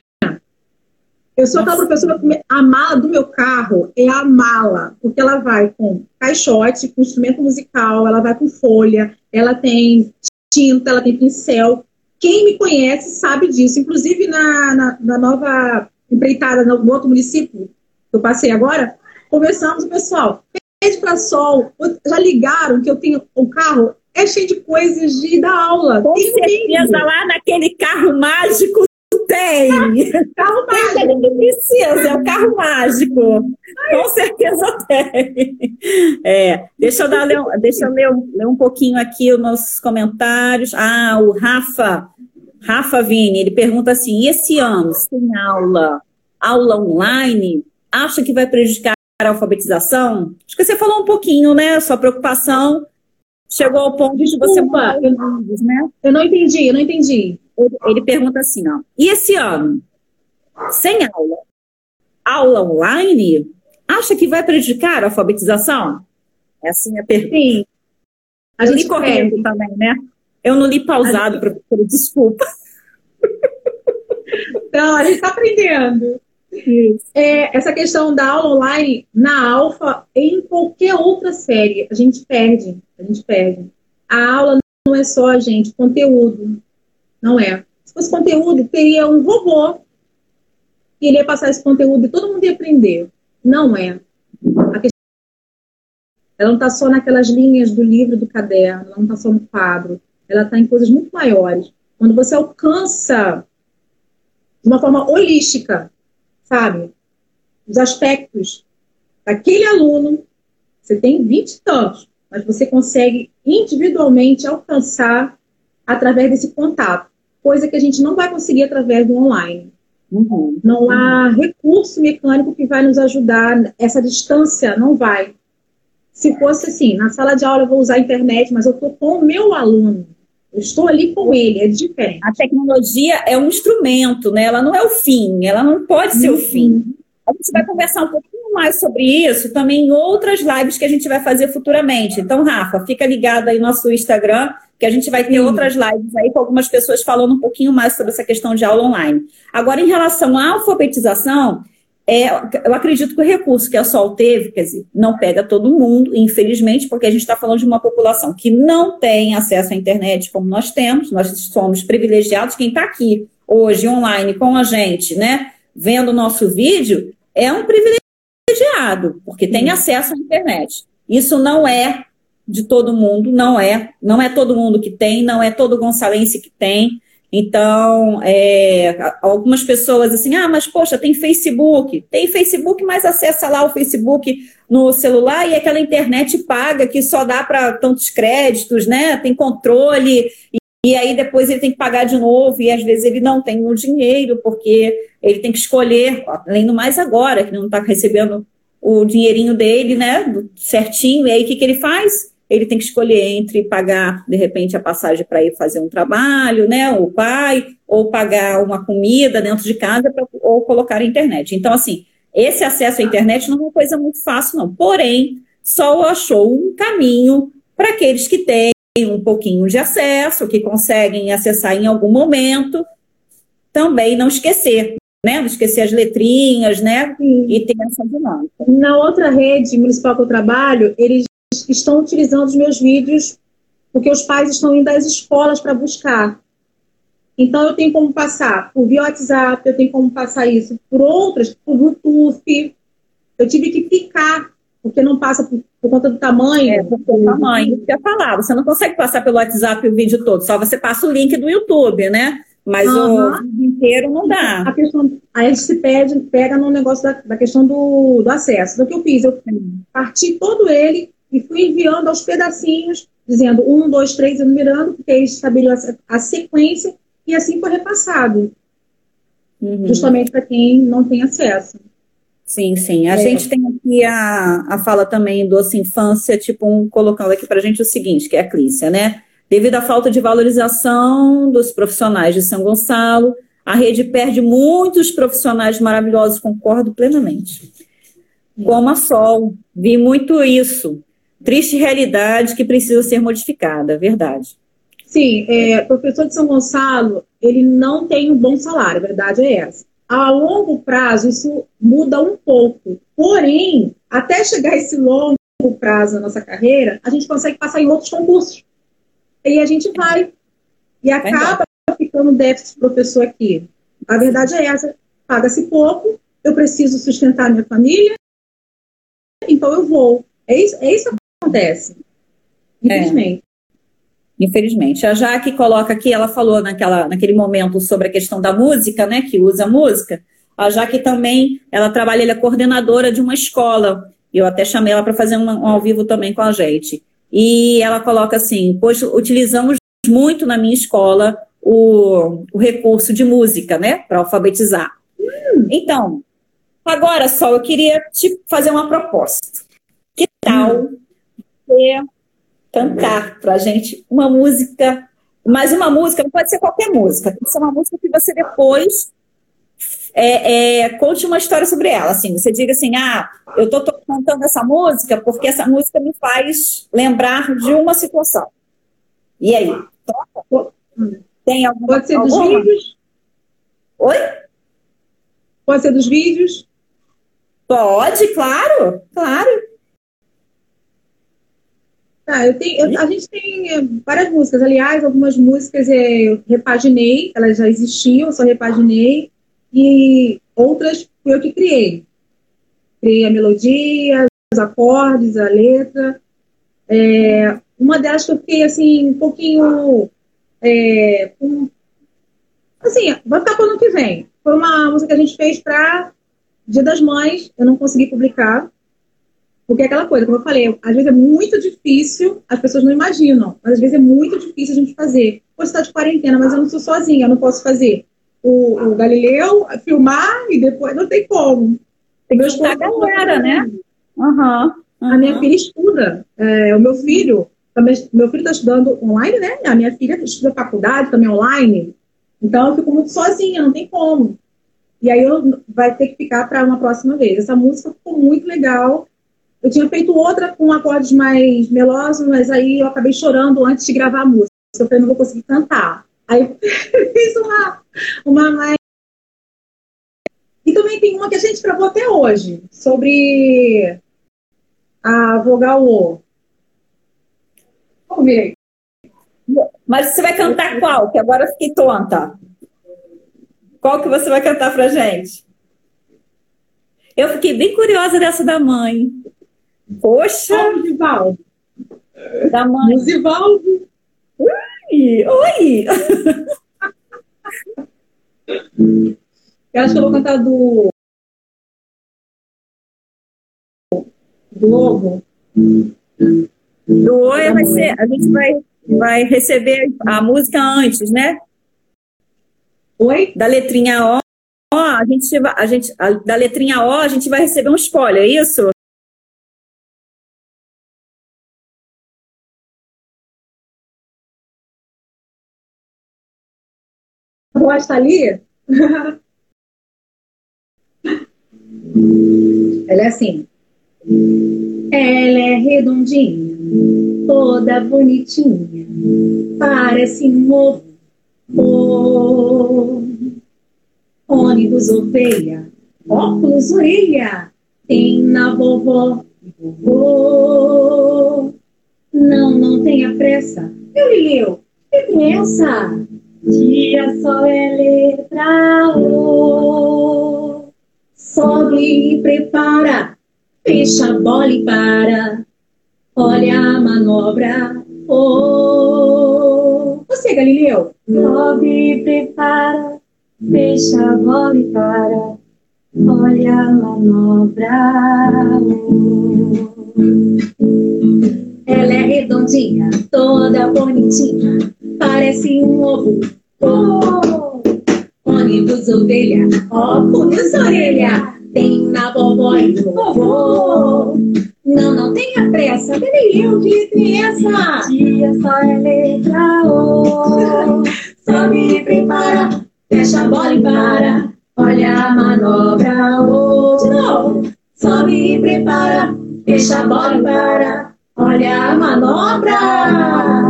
Eu sou aquela professora, a mala do meu carro é a mala, porque ela vai com caixote, com instrumento musical, ela vai com folha, ela tem tinta, ela tem pincel. Quem me conhece sabe disso. Inclusive, na, na, na nova empreitada no outro município que eu passei agora, conversamos, pessoal, pede para sol, já ligaram que eu tenho um carro é cheio de coisas de dar aula. Com tem certeza, lá naquele carro mágico tem. carro mágico. Tem precisa, é o carro mágico. Com certeza tem. É, deixa eu, dar, deixa eu ler, ler um pouquinho aqui os nossos comentários. Ah, o Rafa, Rafa Vini, ele pergunta assim: esse ano, sem aula, aula online, acha que vai prejudicar alfabetização? Acho que você falou um pouquinho, né? Sua preocupação chegou ao ponto de você os né? Eu não entendi, eu não entendi. Ele pergunta assim, ó. E esse ano, sem aula, aula online, acha que vai prejudicar a alfabetização? É assim a pergunta. Sim. A gente correndo também, né? Eu não li pausado, gente... professora, desculpa. Não, a gente está aprendendo. É, essa questão da aula online na alfa em qualquer outra série, a gente perde, a gente perde. A aula não é só, gente, conteúdo. Não é. Se fosse conteúdo, teria um robô que iria passar esse conteúdo e todo mundo ia aprender. Não é. Questão... Ela não está só naquelas linhas do livro, do caderno, ela não está só no quadro. Ela está em coisas muito maiores. Quando você alcança de uma forma holística sabe? Os aspectos daquele aluno, você tem 20 e tantos, mas você consegue individualmente alcançar através desse contato, coisa que a gente não vai conseguir através do online. Uhum. Não há recurso mecânico que vai nos ajudar, essa distância não vai. Se fosse assim, na sala de aula eu vou usar a internet, mas eu estou com o meu aluno. Eu estou ali com ele, é diferente. A tecnologia é um instrumento, né? Ela não é o fim, ela não pode ser uhum. o fim. A gente vai conversar um pouquinho mais sobre isso também em outras lives que a gente vai fazer futuramente. Então, Rafa, fica ligado aí no nosso Instagram, que a gente vai ter Sim. outras lives aí com algumas pessoas falando um pouquinho mais sobre essa questão de aula online. Agora, em relação à alfabetização, é, eu acredito que o recurso que a Sol teve, quer dizer, não pega todo mundo, infelizmente, porque a gente está falando de uma população que não tem acesso à internet como nós temos, nós somos privilegiados. Quem está aqui hoje online com a gente, né, vendo o nosso vídeo, é um privilegiado, porque tem acesso à internet. Isso não é de todo mundo, não é, não é todo mundo que tem, não é todo gonçalense que tem. Então, é, algumas pessoas assim, ah, mas poxa, tem Facebook. Tem Facebook, mas acessa lá o Facebook no celular e aquela internet paga que só dá para tantos créditos, né? Tem controle. E, aí depois ele tem que pagar de novo, e às vezes ele não tem o dinheiro, porque ele tem que escolher, além do mais agora, que não está recebendo o dinheirinho dele, né? Certinho, e aí o que, que ele faz? Ele tem que escolher entre pagar, de repente, a passagem para ir fazer um trabalho, né, o pai, ou pagar uma comida dentro de casa, pra, ou colocar a internet. Então, assim, esse acesso à internet não é uma coisa muito fácil, não. Porém, só achou um caminho para aqueles que têm um pouquinho de acesso, que conseguem acessar em algum momento, também não esquecer, né? Não esquecer as letrinhas, né? Sim. E ter essa dinâmica. Na outra rede municipal que eu trabalho, eles estão utilizando os meus vídeos porque os pais estão indo às escolas para buscar. Então, eu tenho como passar por via WhatsApp, eu tenho como passar isso por outras, por Bluetooth. Eu tive que picar, porque não passa por, por conta do tamanho. É, por conta do tamanho. Isso que eu falar, você não consegue passar pelo WhatsApp o vídeo todo, só você passa o link do YouTube, né? Mas uhum. o vídeo inteiro não dá. A questão, aí a gente se pede, pega no negócio da, da questão do, do acesso. Então, o que eu fiz? Eu parti todo ele e fui enviando aos pedacinhos, dizendo um, dois, três, enumerando, porque aí estabeleceu a sequência e assim foi repassado. Uhum. Justamente para quem não tem acesso. Sim, sim. A é. gente tem aqui a, a fala também do Doce Infância, tipo, um, colocando aqui para a gente o seguinte, que é a Clícia, né? Devido à falta de valorização dos profissionais de São Gonçalo, a rede perde muitos profissionais maravilhosos, concordo plenamente. Como a Sol, vi muito isso. Triste realidade que precisa ser modificada, verdade. Sim, é, professor de São Gonçalo, ele não tem um bom salário, a verdade é essa. a longo prazo isso muda um pouco. Porém, até chegar esse longo prazo na nossa carreira, a gente consegue passar em outros concursos. E a gente vai. E acaba ficando déficit professor aqui. A verdade é essa: paga-se pouco, eu preciso sustentar minha família, então eu vou. É isso, é isso acontece. Infelizmente. É. Infelizmente. A Jaque coloca aqui, ela falou naquela, naquele momento sobre a questão da música, né? Que usa música. A Jaque também, ela trabalha, ela é coordenadora de uma escola. Eu até chamei ela para fazer um, um ao vivo também com a gente. E ela coloca assim: pois utilizamos muito na minha escola o, o recurso de música, né? Para alfabetizar. Hum. Então, agora só, eu queria te fazer uma proposta. Que tal hum. Você cantar para a gente uma música, mas uma música, não pode ser qualquer música, tem que ser uma música que você depois é, é, conte uma história sobre ela. Assim, você diga assim: ah, eu estou cantando essa música porque essa música me faz lembrar de uma situação. E aí? Tem alguma Pode ser dos alguma? vídeos? Oi? Pode ser dos vídeos? Pode, claro, claro. Tá, eu tenho, eu, a gente tem é, várias músicas. Aliás, algumas músicas eu repaginei, elas já existiam, só repaginei. E outras fui eu que criei. Criei a melodia, os acordes, a letra. É, uma delas que eu fiquei assim, um pouquinho. É, um, assim, vai ficar para o ano que vem. Foi uma música que a gente fez para Dia das Mães, eu não consegui publicar, porque é aquela coisa, como eu falei, às vezes é muito difícil, as pessoas não imaginam, mas às vezes é muito difícil a gente fazer. Você está de quarentena, mas eu não sou sozinha, eu não posso fazer o, o Galileu, filmar e depois não tem como. Tem que estar a galera, né? Uhum, uhum. A minha filha estuda, é, o meu filho, também, meu filho está estudando online, né? A minha filha estuda faculdade também online. Então eu fico muito sozinha, não tem como. E aí eu vai ter que ficar para uma próxima vez. Essa música ficou muito legal. Eu tinha feito outra com acordes mais melosos, mas aí eu acabei chorando antes de gravar a música. Eu falei, não vou conseguir cantar. Aí fiz uma, uma mais. E também tem uma que a gente gravou até hoje, sobre a vogal O. Vamos ver. Mas você vai cantar qual? Que agora eu fiquei tonta. Qual que você vai cantar pra gente? Eu fiquei bem curiosa dessa da mãe. Poxa! Musivaldo. Da mãe. Ui! Oi! Eu acho que eu vou cantar do. Do Lobo. Do Oi vai ser. A gente vai, vai receber a música antes, né? Oi? Da letrinha O. A gente, a gente, a, da letrinha O, a gente vai receber um spoiler, é isso? Voz está ali? Ela é assim. Ela é redondinha, toda bonitinha, parece um ovo. Oh, ônibus, ovelha, óculos, orelha, tem na vovó e vovô. Não, não tenha pressa. Eu lhe leu. Que pressa? Dia só é letra O. Sobe prepara, fecha a bola e para. Olha a manobra. Oh. Você, Galileu. Sobe prepara, fecha a bola e para. Olha a manobra. Ela é redondinha, toda bonitinha parece um ovo. Oh, ônibus, ovelha, óculos, orelha, tem na vovó e no vovô. Não, não tenha pressa, nem eu que criança. Dia só é letra O. Só me prepara, fecha a bola e para. Olha a manobra, oh, de novo. Só me prepara, fecha a bola e para. Olha a manobra.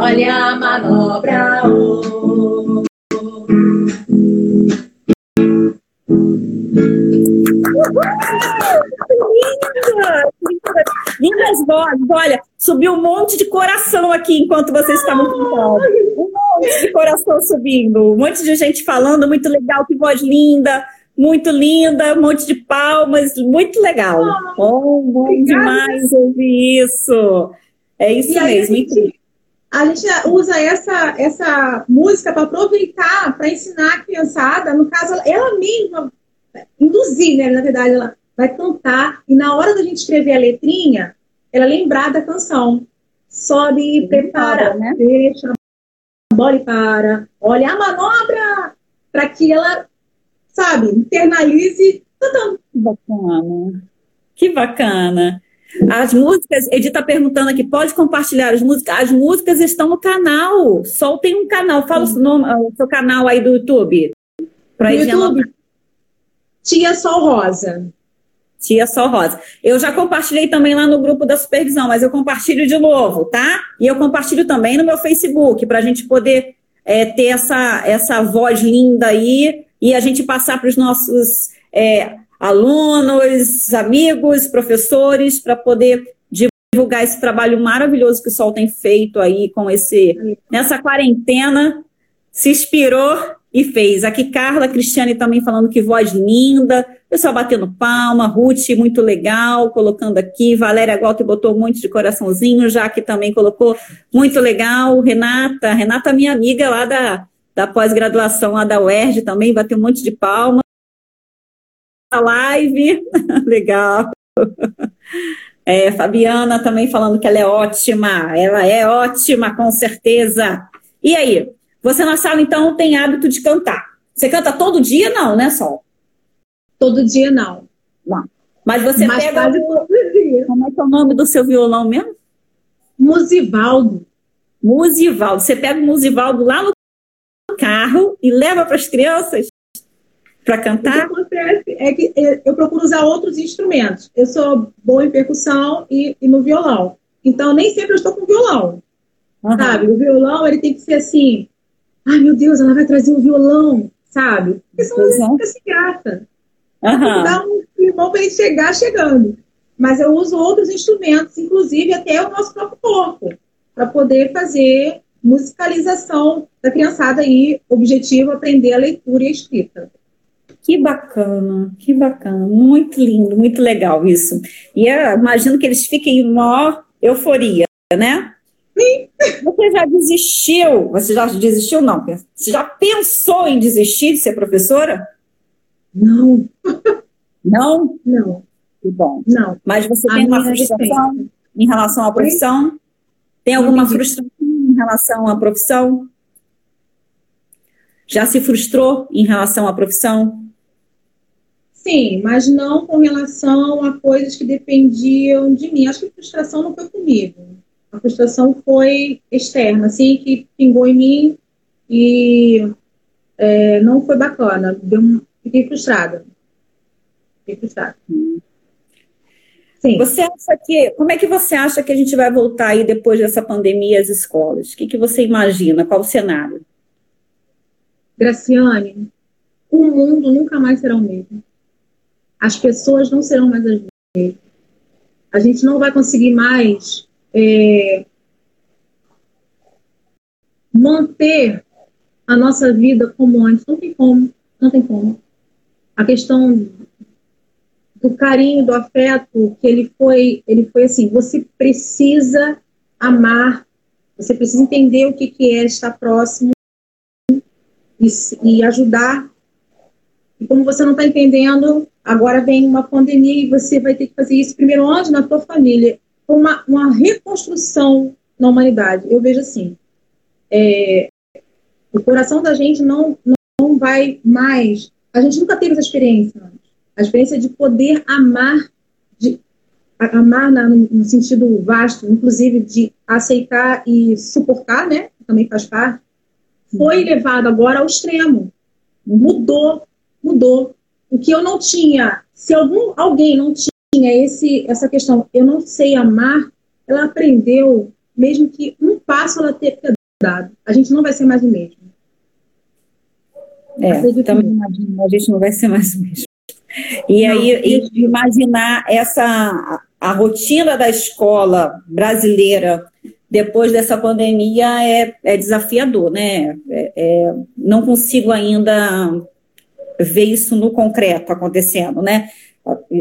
Olha a manobra. Oh. Lindas vozes, olha, subiu um monte de coração aqui enquanto vocês estavam cantando. Um monte de coração subindo, um monte de gente falando, muito legal, que voz linda, muito linda, um monte de palmas, muito legal. Bom, bom demais ouvir isso. É isso e mesmo. Gente, a gente usa essa, essa música para aproveitar, para ensinar a criançada, no caso, ela mesma, induzir, né? Na verdade, ela vai cantar, e na hora da gente escrever a letrinha, ela lembrar da canção. Sobe, prepara, né? deixa, bola e para, olha a manobra, para que ela, sabe, internalize bacana. Que bacana. As músicas, Edith está perguntando aqui, pode compartilhar as músicas? As músicas estão no canal. Soltem um canal. Fala o, nome, o seu canal aí do YouTube. Pra YouTube. Tia Sol Rosa. Tia Sol Rosa. Eu já compartilhei também lá no grupo da supervisão, mas eu compartilho de novo, tá? E eu compartilho também no meu Facebook, para a gente poder é, ter essa, essa voz linda aí e a gente passar para os nossos é, alunos, amigos, professores, para poder divulgar esse trabalho maravilhoso que o Sol tem feito aí com esse. Nessa quarentena, se inspirou e fez. Aqui, Carla Cristiane também falando que voz linda, pessoal batendo palma, Ruth, muito legal, colocando aqui, Valéria Walter botou muito de coraçãozinho, Jaque também colocou muito legal, Renata, Renata minha amiga lá da, da pós-graduação lá da UERJ também, bateu um monte de palma. A live, legal. É, Fabiana também falando que ela é ótima, ela é ótima, com certeza. E aí, você na sala, então, tem hábito de cantar. Você canta todo dia, não, né, Sol? Todo dia, não. Não. Mas você Mas pega. quase todo dia. Como é que é o nome do seu violão mesmo? Musivaldo. Musivaldo. Você pega o Musivaldo lá no carro e leva para as crianças para cantar? O que acontece é que eu procuro usar outros instrumentos. Eu sou boa em percussão e, e no violão. Então, nem sempre eu estou com violão. Uhum. Sabe? O violão, ele tem que ser assim, Ai, meu Deus, ela vai trazer um violão, sabe? Porque senão ele fica sem graça. Uhum. Dá um irmão para ele chegar chegando. Mas eu uso outros instrumentos, inclusive até o nosso próprio corpo, para poder fazer musicalização da criançada aí, objetivo aprender a leitura e a escrita. Que bacana, que bacana, muito lindo, muito legal isso. E imagino que eles fiquem em maior euforia, né? Você já desistiu? Você já desistiu? Não. Você já pensou em desistir de ser professora? Não. Não? Não. Que bom. Não. Mas você tem uma frustração em relação à profissão? Tem alguma frustração em relação à profissão? Já se frustrou em relação à profissão? Sim, mas não com relação a coisas que dependiam de mim. Acho que a frustração não foi comigo a frustração foi externa, assim, que pingou em mim e é, não foi bacana. Deu, fiquei frustrada. Fiquei frustrada. Sim. Você acha que. Como é que você acha que a gente vai voltar aí depois dessa pandemia às escolas? O que, que você imagina? Qual o cenário? Graciane, o mundo nunca mais será o mesmo. As pessoas não serão mais as mesmas. A gente não vai conseguir mais é, manter a nossa vida como antes. Não tem como, não tem como. A questão do carinho, do afeto, que ele foi, ele foi assim, você precisa amar, você precisa entender o que, que é estar próximo e, e ajudar. E como você não está entendendo, agora vem uma pandemia e você vai ter que fazer isso primeiro onde? Na tua família uma, uma reconstrução na humanidade. Eu vejo assim, é, o coração da gente não, não vai mais. A gente nunca teve essa experiência. A experiência de poder amar, de amar na, no sentido vasto, inclusive de aceitar e suportar, né? Também faz parte. Foi levado agora ao extremo. Mudou, mudou. O que eu não tinha, se algum alguém não tinha esse, essa questão, eu não sei amar, ela aprendeu, mesmo que um passo ela que mudado. A gente não vai ser mais o mesmo. É, a gente não vai ser mais o mesmo. E não, aí, e imaginar essa a rotina da escola brasileira depois dessa pandemia é, é desafiador, né? É, é, não consigo ainda ver isso no concreto acontecendo, né?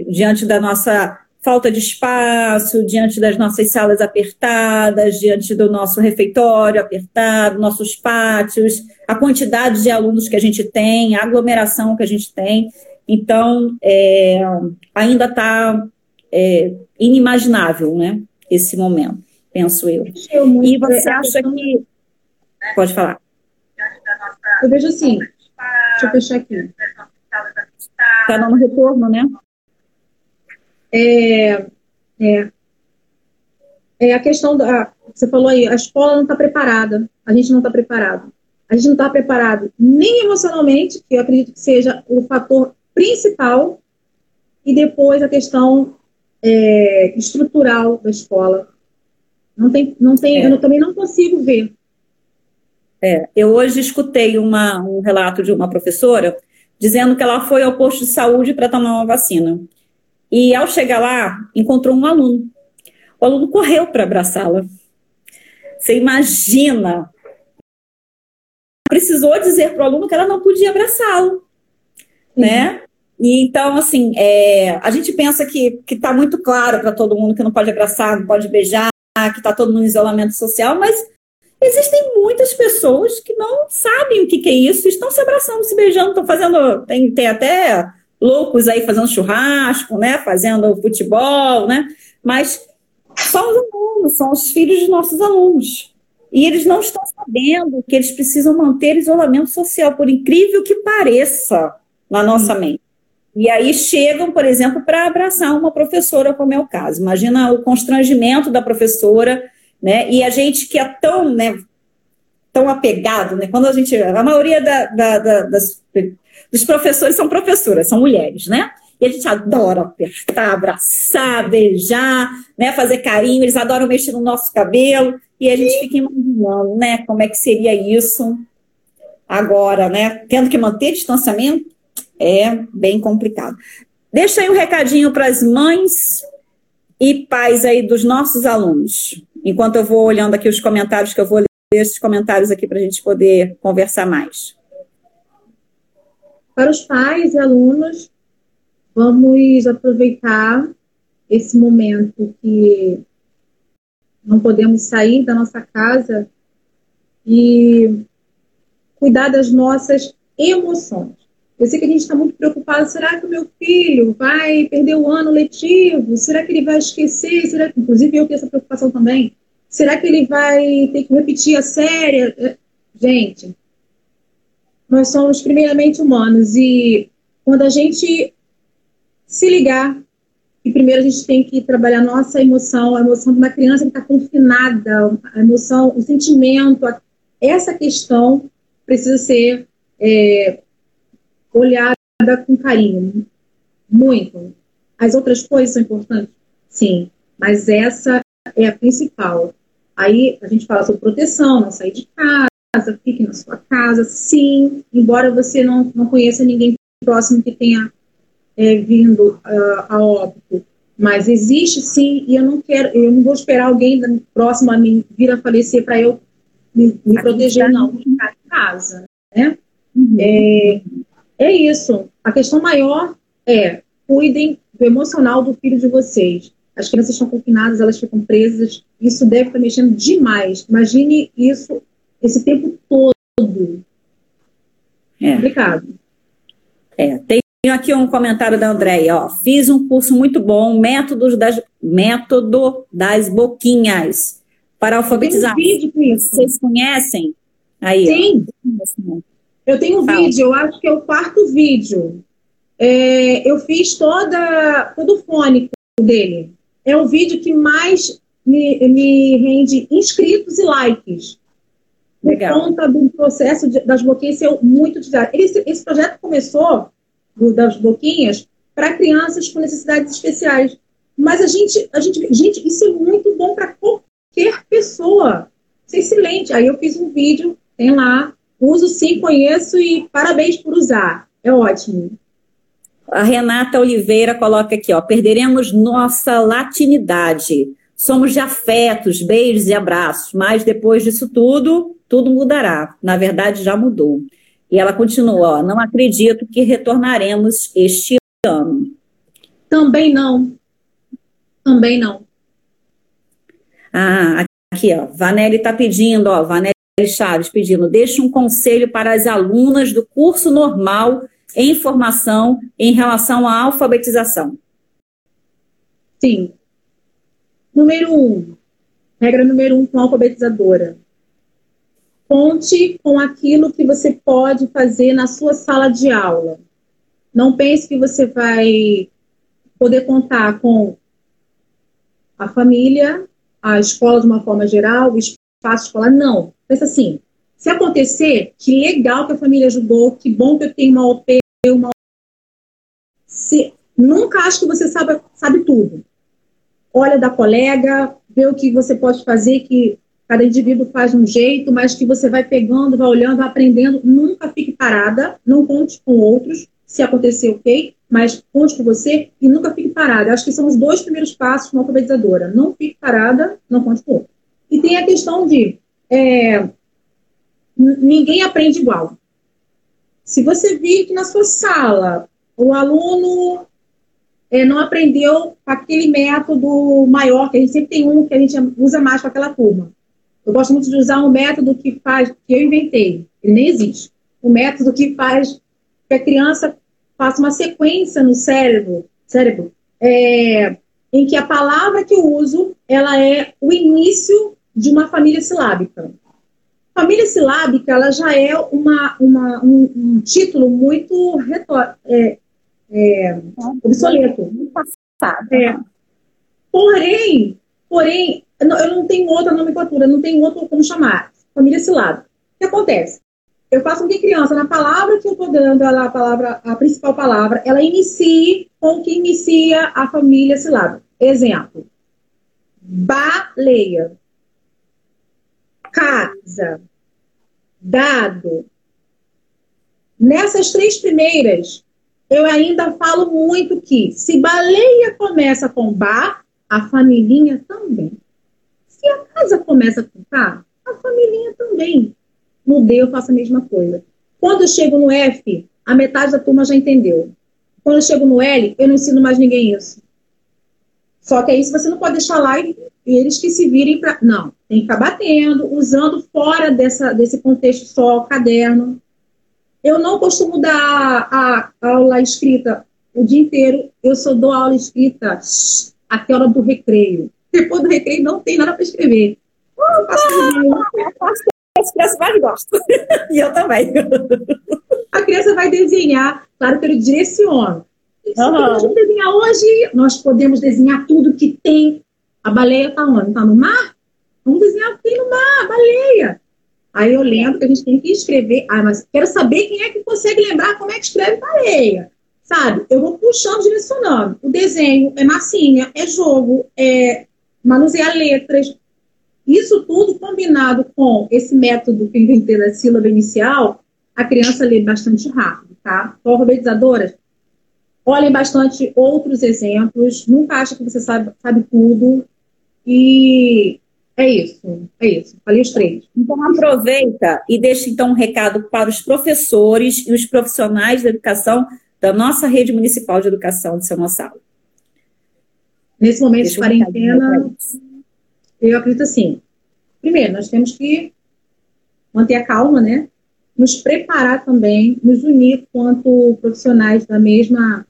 Diante da nossa falta de espaço, diante das nossas salas apertadas, diante do nosso refeitório apertado, nossos pátios, a quantidade de alunos que a gente tem, a aglomeração que a gente tem. Então, é, ainda está é, inimaginável, né? Esse momento, penso eu. eu e você acha que. Pode falar. Eu vejo assim. Deixa eu fechar aqui. Está dando retorno, né? É, é, é a questão da. Você falou aí, a escola não está preparada. A gente não está preparado. A gente não está preparado nem emocionalmente, que eu acredito que seja o fator principal, e depois a questão é, estrutural da escola. Não tem, não tem, é. eu também não consigo ver. É, eu hoje escutei uma, um relato de uma professora dizendo que ela foi ao posto de saúde para tomar uma vacina. E ao chegar lá, encontrou um aluno. O aluno correu para abraçá-la. Você imagina? Precisou dizer para o aluno que ela não podia abraçá-lo, né? E, então, assim, é, a gente pensa que está muito claro para todo mundo que não pode abraçar, não pode beijar, que está todo mundo em isolamento social, mas existem muitas pessoas que não sabem o que, que é isso, estão se abraçando, se beijando, estão fazendo. Tem, tem até loucos aí fazendo churrasco, né? Fazendo futebol, né? Mas são os alunos, são os filhos de nossos alunos. E eles não estão sabendo que eles precisam manter isolamento social, por incrível que pareça, na nossa mente. E aí chegam, por exemplo, para abraçar uma professora, como é o caso. Imagina o constrangimento da professora, né? E a gente que é tão, né, tão apegado, né? Quando a gente. A maioria da, da, da, das, dos professores são professoras, são mulheres, né? E a gente adora apertar, abraçar, beijar, né? Fazer carinho, eles adoram mexer no nosso cabelo. E a gente fica imaginando, né? Como é que seria isso agora, né? Tendo que manter distanciamento é bem complicado. Deixa aí um recadinho para as mães e pais aí dos nossos alunos. Enquanto eu vou olhando aqui os comentários, que eu vou ler esses comentários aqui para a gente poder conversar mais. Para os pais e alunos, vamos aproveitar esse momento que não podemos sair da nossa casa e cuidar das nossas emoções. Eu sei que a gente está muito preocupado. Será que o meu filho vai perder o ano letivo? Será que ele vai esquecer? Será que, inclusive, eu tenho essa preocupação também. Será que ele vai ter que repetir a série? É, gente, nós somos primeiramente humanos e quando a gente se ligar, e primeiro a gente tem que trabalhar a nossa emoção, a emoção de uma criança que está confinada, a emoção, o sentimento, essa questão precisa ser é, olhada com carinho, muito. As outras coisas são importantes? Sim, mas essa é a principal. Aí a gente fala sobre proteção, não sair de casa, fique na sua casa, sim, embora você não, não conheça ninguém próximo que tenha é, vindo uh, a óbito. Mas existe sim, e eu não quero, eu não vou esperar alguém próximo a mim vir a falecer para eu me, me proteger, não, ficar em casa. Né? Uhum. É, é isso. A questão maior é cuidem do emocional do filho de vocês. As crianças estão confinadas, elas ficam presas. Isso deve estar mexendo demais. Imagine isso esse tempo todo. É. Complicado. É, tem aqui um comentário da Andréia, ó. Fiz um curso muito bom, métodos das, método das boquinhas para alfabetizar. Tem um vídeo com isso. Vocês conhecem? Aí, Sim. Ó. Eu tenho um Fala. vídeo, eu acho que é o quarto vídeo. É, eu fiz toda, todo o fônico dele. É o vídeo que mais me, me rende inscritos e likes. Legal. Por conta do processo de, das boquinhas ser muito utilizado. Esse, esse projeto começou do, das boquinhas para crianças com necessidades especiais. Mas a gente, a gente, gente, isso é muito bom para qualquer pessoa. Isso é excelente. Aí eu fiz um vídeo, tem lá, uso sim, conheço e parabéns por usar. É ótimo. A Renata Oliveira coloca aqui, ó, perderemos nossa latinidade. Somos de afetos, beijos e abraços, mas depois disso tudo, tudo mudará. Na verdade, já mudou. E ela continua, ó, não acredito que retornaremos este ano. Também não. Também não. Ah, aqui, ó, Vanelli está pedindo, ó, Vanelli Chaves pedindo, deixe um conselho para as alunas do curso normal em formação em relação à alfabetização. Sim. Número um, regra número um com a alfabetizadora. Conte com aquilo que você pode fazer na sua sala de aula. Não pense que você vai poder contar com a família, a escola de uma forma geral, o espaço escolar. Não. Pensa assim: se acontecer, que legal que a família ajudou, que bom que eu tenho uma OP, uma. Se, nunca acho que você sabe, sabe tudo. Olha da colega, vê o que você pode fazer, que Cada indivíduo faz um jeito, mas que você vai pegando, vai olhando, vai aprendendo. Nunca fique parada, não conte com outros. Se acontecer, ok, mas conte com você e nunca fique parada. Acho que são os dois primeiros passos uma alfabetizadora. Não fique parada, não conte com outro. E tem a questão de é, ninguém aprende igual. Se você vir que na sua sala o aluno é, não aprendeu aquele método maior, que a gente sempre tem um que a gente usa mais para aquela turma. Eu gosto muito de usar um método que faz, que eu inventei, ele nem existe. O um método que faz que a criança faça uma sequência no cérebro, cérebro é, em que a palavra que eu uso ela é o início de uma família silábica. Família silábica ela já é uma, uma um, um, título muito retor, é, é, obsoleto. É. Porém, porém, eu não tenho outra nomenclatura, não tenho outro como chamar. Família cilada. O que acontece? Eu faço com que criança, na palavra que eu estou dando, ela, a, palavra, a principal palavra, ela inicie com o que inicia a família cilada. Exemplo. Baleia. Casa. Dado. Nessas três primeiras, eu ainda falo muito que se baleia começa com bar, a família também. Se a casa começa a contar, a família também. No D eu faço a mesma coisa. Quando eu chego no F, a metade da turma já entendeu. Quando eu chego no L, eu não ensino mais ninguém isso. Só que aí você não pode deixar lá e, eles que se virem para. Não, tem que ficar batendo, usando fora dessa, desse contexto só caderno. Eu não costumo dar a, a aula escrita o dia inteiro, eu só dou aula escrita até a hora do recreio. Depois do recreio não tem nada para escrever. Ah, as crianças mais gostam. e eu também. A criança vai desenhar, claro que ele direciona. Uhum. Nós vamos desenhar hoje, nós podemos desenhar tudo que tem. A baleia está onde? Está no mar? Vamos desenhar tem no mar, a baleia. Aí eu lembro que a gente tem que escrever. Ah, mas quero saber quem é que consegue lembrar como é que escreve baleia. Sabe? Eu vou puxando, direcionando. O desenho é massinha, é jogo, é manusear letras. Isso tudo combinado com esse método que eu inventei da sílaba inicial, a criança lê bastante rápido, tá? Então, alfabetizadoras, olhem bastante outros exemplos, nunca acha que você sabe, sabe tudo. E é isso, é isso. Falei os três. Então aproveita e deixa então um recado para os professores e os profissionais da educação da nossa rede municipal de educação de São Gonçalo. Nesse momento Deixa de quarentena, eu acredito assim. Primeiro, nós temos que manter a calma, né? Nos preparar também, nos unir quanto profissionais da mesma,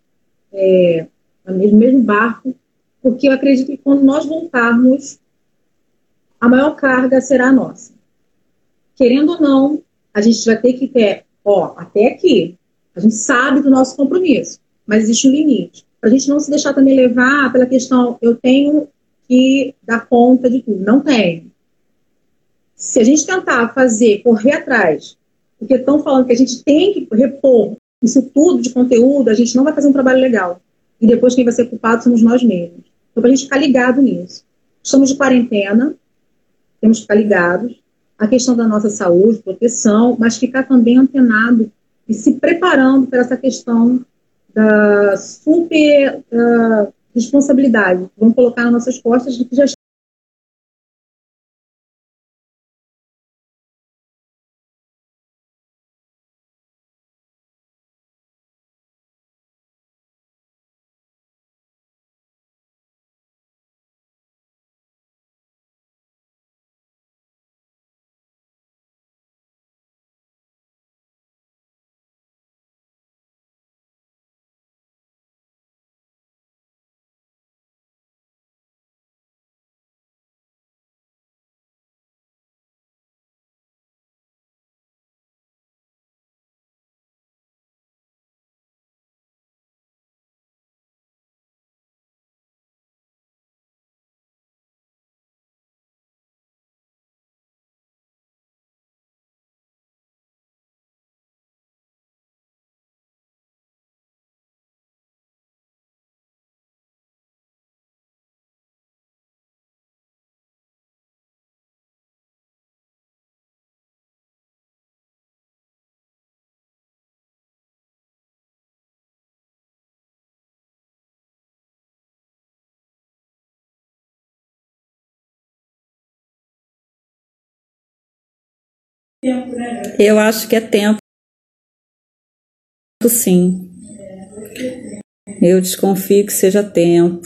é, do mesmo, mesmo barco, porque eu acredito que quando nós voltarmos, a maior carga será a nossa. Querendo ou não, a gente vai ter que ter, ó, até aqui. A gente sabe do nosso compromisso, mas existe um limite para a gente não se deixar também levar pela questão, eu tenho que dar conta de tudo. Não tenho. Se a gente tentar fazer, correr atrás, porque estão falando que a gente tem que repor isso tudo de conteúdo, a gente não vai fazer um trabalho legal. E depois quem vai ser culpado somos nós mesmos. Então, para a gente ficar ligado nisso. Estamos de quarentena, temos que ficar ligados. a questão da nossa saúde, proteção, mas ficar também antenado e se preparando para essa questão da super uh, responsabilidade. Vamos colocar nas nossas costas que já Eu acho que é tempo, sim. Eu desconfio que seja tempo.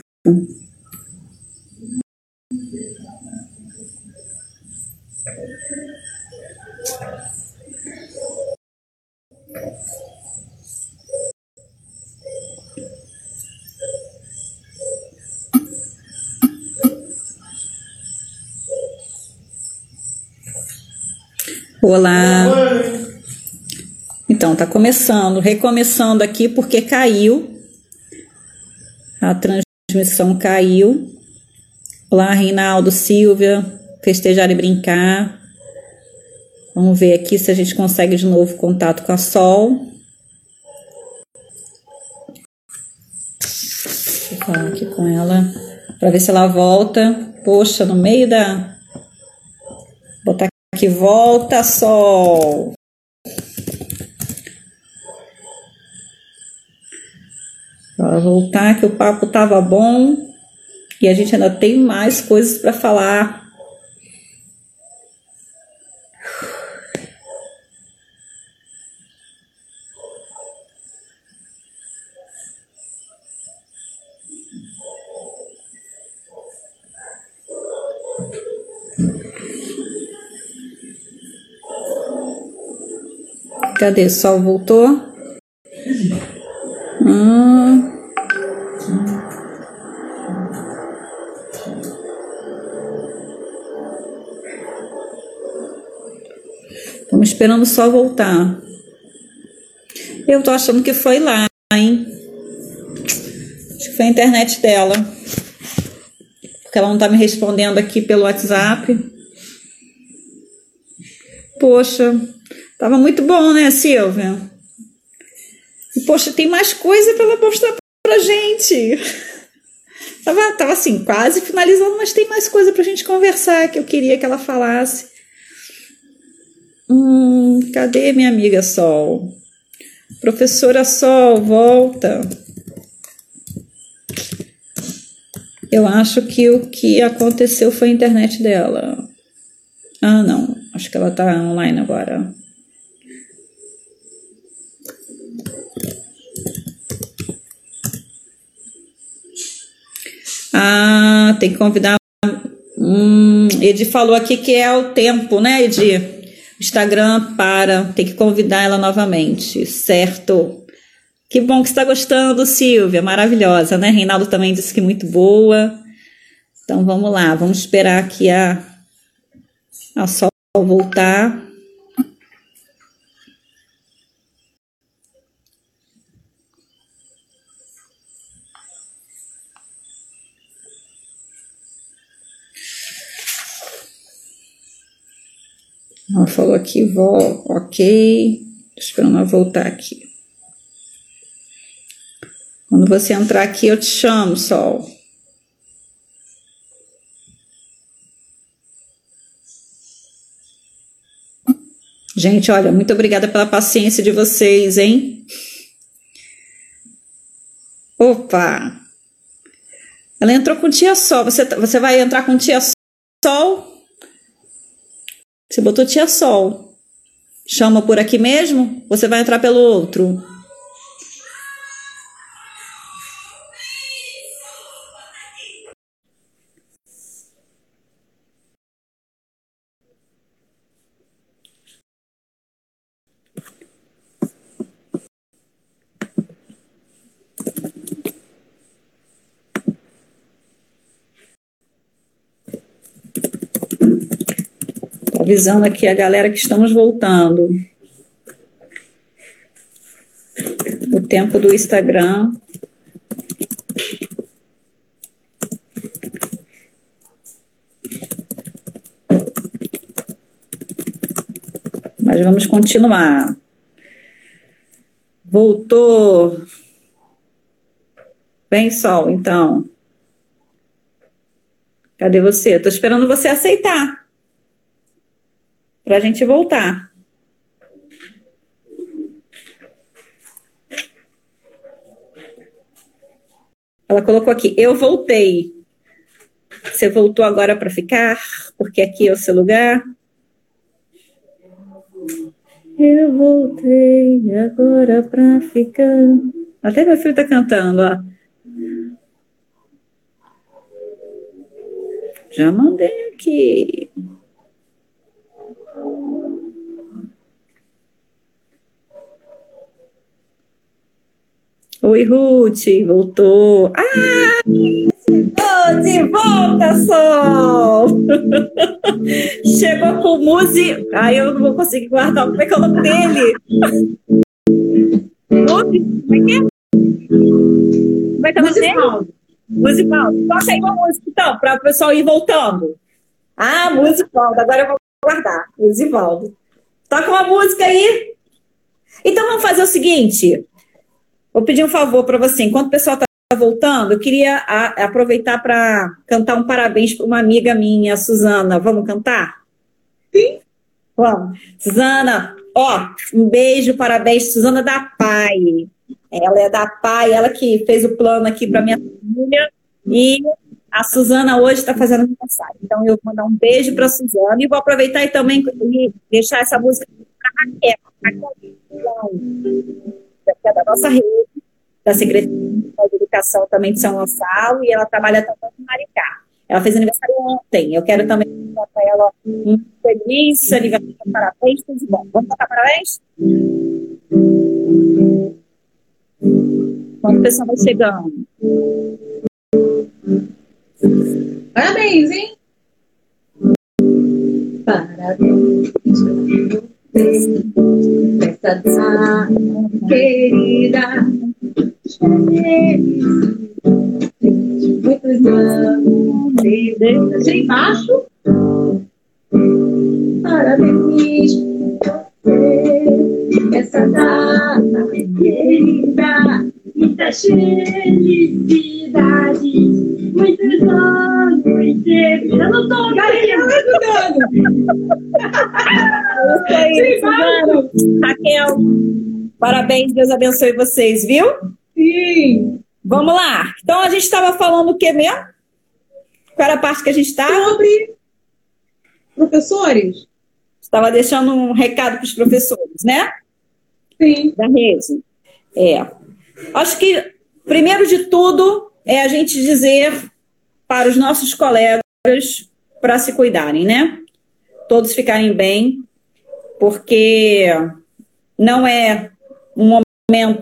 Olá. Então, tá começando, recomeçando aqui porque caiu. A transmissão caiu. Olá, Reinaldo, Silvia, festejar e brincar. Vamos ver aqui se a gente consegue de novo contato com a Sol. Vou falar aqui com ela para ver se ela volta. Poxa, no meio da. Vou botar que volta sol. Para voltar que o papo tava bom e a gente ainda tem mais coisas para falar. Cadê? Sol voltou? Hum. Estamos esperando o sol voltar. Eu tô achando que foi lá, hein? Acho que foi a internet dela. Porque ela não tá me respondendo aqui pelo WhatsApp. Poxa, Tava muito bom, né, Silvia? E, poxa, tem mais coisa para ela mostrar pra gente. Tava, tava assim, quase finalizando, mas tem mais coisa pra gente conversar que eu queria que ela falasse. Hum, cadê minha amiga Sol? Professora Sol, volta. Eu acho que o que aconteceu foi a internet dela. Ah, não. Acho que ela tá online agora. Ah, tem que convidar. Hum, Edi falou aqui que é o tempo, né, Edi? Instagram para, tem que convidar ela novamente, certo? Que bom que está gostando, Silvia, maravilhosa, né? Reinaldo também disse que muito boa. Então vamos lá, vamos esperar aqui a, a Sol voltar. Ela falou aqui, vó, ok. Esperando ela voltar aqui. Quando você entrar aqui, eu te chamo, Sol. Gente, olha, muito obrigada pela paciência de vocês, hein? Opa! Ela entrou com tia Sol. Você, tá, você vai entrar com tia Sol? Você botou tia Sol. Chama por aqui mesmo? Você vai entrar pelo outro? Avisando aqui a galera que estamos voltando. O tempo do Instagram. Mas vamos continuar. Voltou. Vem, Sol, então. Cadê você? Estou esperando você aceitar para a gente voltar. Ela colocou aqui, eu voltei. Você voltou agora para ficar, porque aqui é o seu lugar. Eu voltei agora para ficar. Até meu filho está cantando, ó. Já mandei aqui. Oi, Ruth, voltou. Ah! Estou de volta, Sol! Chegou com música. Ai, eu não vou conseguir guardar. Como é que é o nome dele? Como é que é? Como é que é o nome dele? Musical. Toca aí uma música, então, para o pessoal ir voltando. Ah, Musical. Agora eu vou guardar. Musivaldo. Toca uma música aí. Então vamos fazer o seguinte. Vou pedir um favor para você. Enquanto o pessoal está voltando, eu queria a, aproveitar para cantar um parabéns para uma amiga minha, Suzana. Vamos cantar? Sim. Vamos. Suzana, ó, um beijo, parabéns, Suzana da Pai. Ela é da Pai, ela que fez o plano aqui para minha família. E a Suzana hoje está fazendo aniversário. Então eu vou mandar um beijo para a Suzana e vou aproveitar e também deixar essa música para a Raquel. Raquel que é da nossa rede, da Secretaria de Educação também de São Gonçalo, e ela trabalha também em Maricá. Ela fez aniversário ontem. Eu quero também dar para ela um feliz aniversário, parabéns, tudo de bom. Vamos tocar parabéns? Quando o pessoal vai chegando. Parabéns, hein? Parabéns. Essa data querida, muitos anos, deixa embaixo. Parabéns você, essa data querida, muitas felicidades muitos anos inteiros. Eu não estou Galinha ajudando. Isso Raquel, parabéns, Deus abençoe vocês, viu? Sim. Vamos lá. Então a gente estava falando o que mesmo? Qual era a parte que a gente estava? Sobre professores. Estava deixando um recado para os professores, né? Sim. Da rede. É. Acho que, primeiro de tudo, é a gente dizer para os nossos colegas para se cuidarem, né? Todos ficarem bem, porque não é um momento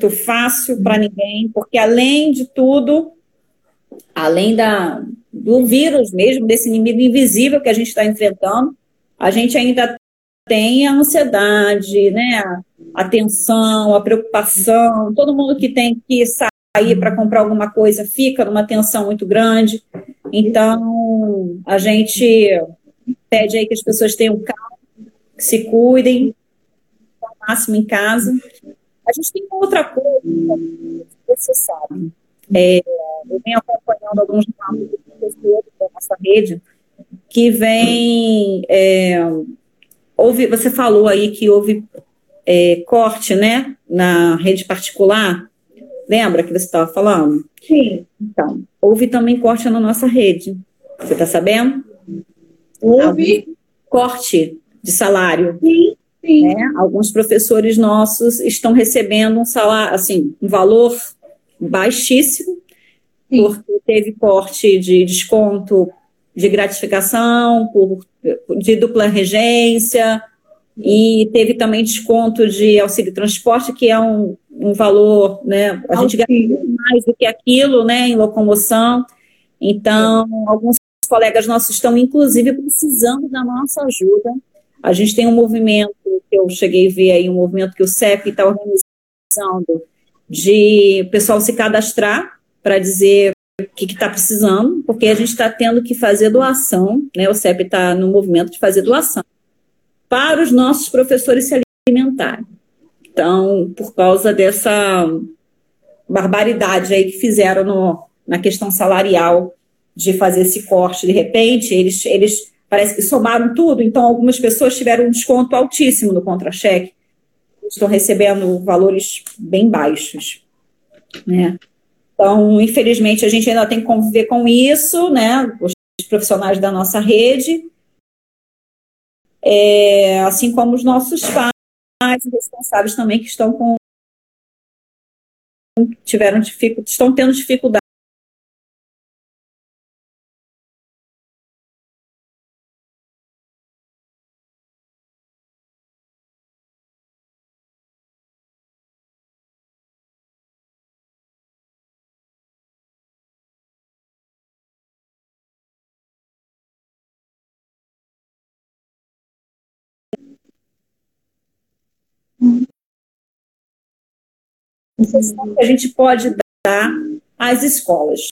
fácil para ninguém, porque além de tudo, além da, do vírus mesmo, desse inimigo invisível que a gente está enfrentando, a gente ainda tem a ansiedade, né? A tensão, a preocupação, todo mundo que tem que sair sair para comprar alguma coisa fica numa tensão muito grande. Então, a gente pede aí que as pessoas tenham calma, que se cuidem ao máximo em casa. A gente tem outra coisa, você sabe. É, eu venho acompanhando alguns professores da nossa rede que vem é, houve, você falou aí que houve é, corte, né, na rede particular. Lembra que você estava falando? Sim. Então, houve também corte na nossa rede. Você está sabendo? Houve. corte de salário. Sim, sim. Né? Alguns professores nossos estão recebendo um salário, assim, um valor baixíssimo, sim. porque teve corte de desconto de gratificação, por, de dupla regência, e teve também desconto de auxílio transporte, que é um, um valor, né? A gente ganha mais do que aquilo, né, em locomoção. Então, alguns colegas nossos estão, inclusive, precisando da nossa ajuda. A gente tem um movimento, que eu cheguei a ver aí, um movimento que o CEP está organizando, de pessoal se cadastrar para dizer o que está precisando, porque a gente está tendo que fazer doação, né? O CEP está no movimento de fazer doação para os nossos professores se alimentarem. Então, por causa dessa barbaridade aí que fizeram no, na questão salarial de fazer esse corte de repente, eles, eles parece que somaram tudo, então algumas pessoas tiveram um desconto altíssimo no contra-cheque, estão recebendo valores bem baixos, né? Então, infelizmente, a gente ainda tem que conviver com isso, né? Os profissionais da nossa rede, é, assim como os nossos pais responsáveis também que estão com tiveram dificuldade, estão tendo dificuldade que a gente pode dar às escolas.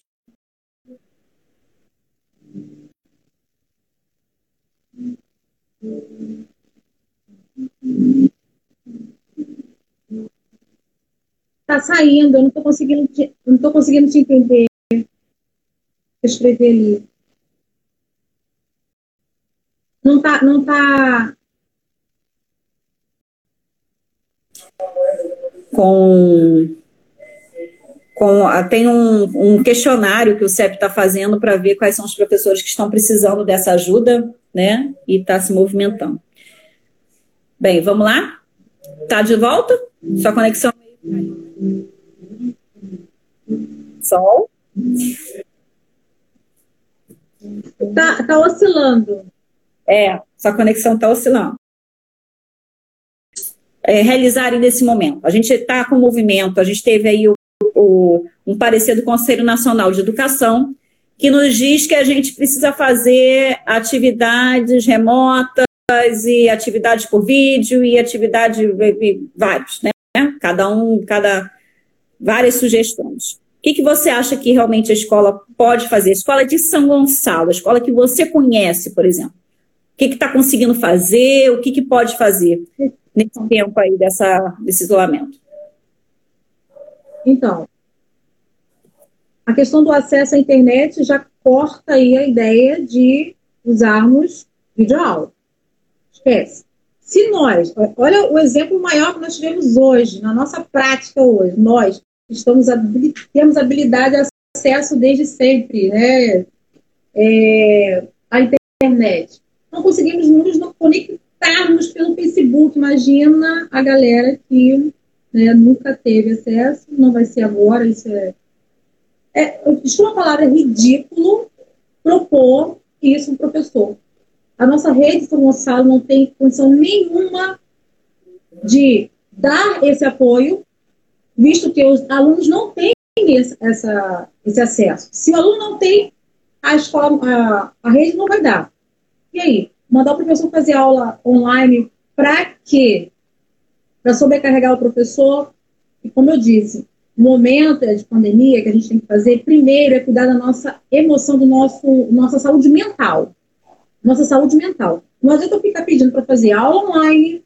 Está saindo, eu não estou conseguindo, te, não estou conseguindo te entender. Escrever ali. Não está, não tá com, com tem um, um questionário que o CEP está fazendo para ver quais são os professores que estão precisando dessa ajuda, né? E está se movimentando. Bem, vamos lá? Tá de volta? Sua conexão Sol? Tá, tá oscilando. É, sua conexão está oscilando é, realizarem nesse momento. A gente está com o movimento, a gente teve aí o, o, um parecer do Conselho Nacional de Educação, que nos diz que a gente precisa fazer atividades remotas e atividades por vídeo e atividade vários, né? Cada um, cada várias sugestões. O que, que você acha que realmente a escola pode fazer? A escola de São Gonçalo, a escola que você conhece, por exemplo. O que está conseguindo fazer? O que, que pode fazer? Nesse tempo aí dessa, desse isolamento? Então, a questão do acesso à internet já corta aí a ideia de usarmos videoaula. Esquece. Se nós, olha o exemplo maior que nós tivemos hoje, na nossa prática hoje, nós estamos temos habilidade de acesso desde sempre, né? É, à internet. Não conseguimos nos conectar estarmos pelo Facebook. Imagina a galera que né, nunca teve acesso, não vai ser agora, isso é. é estou uma palavra ridículo propor isso o professor. A nossa rede São Gonçalo não tem condição nenhuma de dar esse apoio, visto que os alunos não têm esse, essa, esse acesso. Se o aluno não tem, a escola, a, a rede não vai dar. E aí? Mandar o professor fazer aula online para quê? Para sobrecarregar o professor. E como eu disse, o momento de pandemia que a gente tem que fazer, primeiro é cuidar da nossa emoção, do nosso nossa saúde mental. Nossa saúde mental. Não adianta eu ficar pedindo para fazer aula online,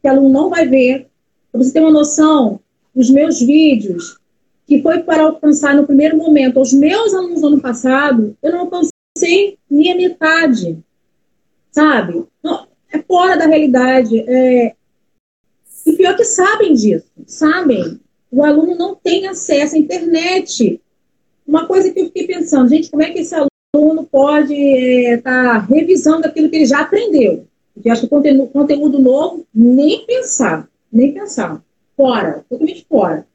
que o aluno não vai ver. Para você ter uma noção, os meus vídeos, que foi para alcançar no primeiro momento os meus alunos do ano passado, eu não alcancei nem a metade sabe? é fora da realidade. É... E pior que sabem disso, sabem. O aluno não tem acesso à internet. Uma coisa que eu fiquei pensando, gente, como é que esse aluno pode estar é, tá revisando aquilo que ele já aprendeu? Porque acho que conteúdo, conteúdo novo, nem pensar, nem pensar. Fora, totalmente fora.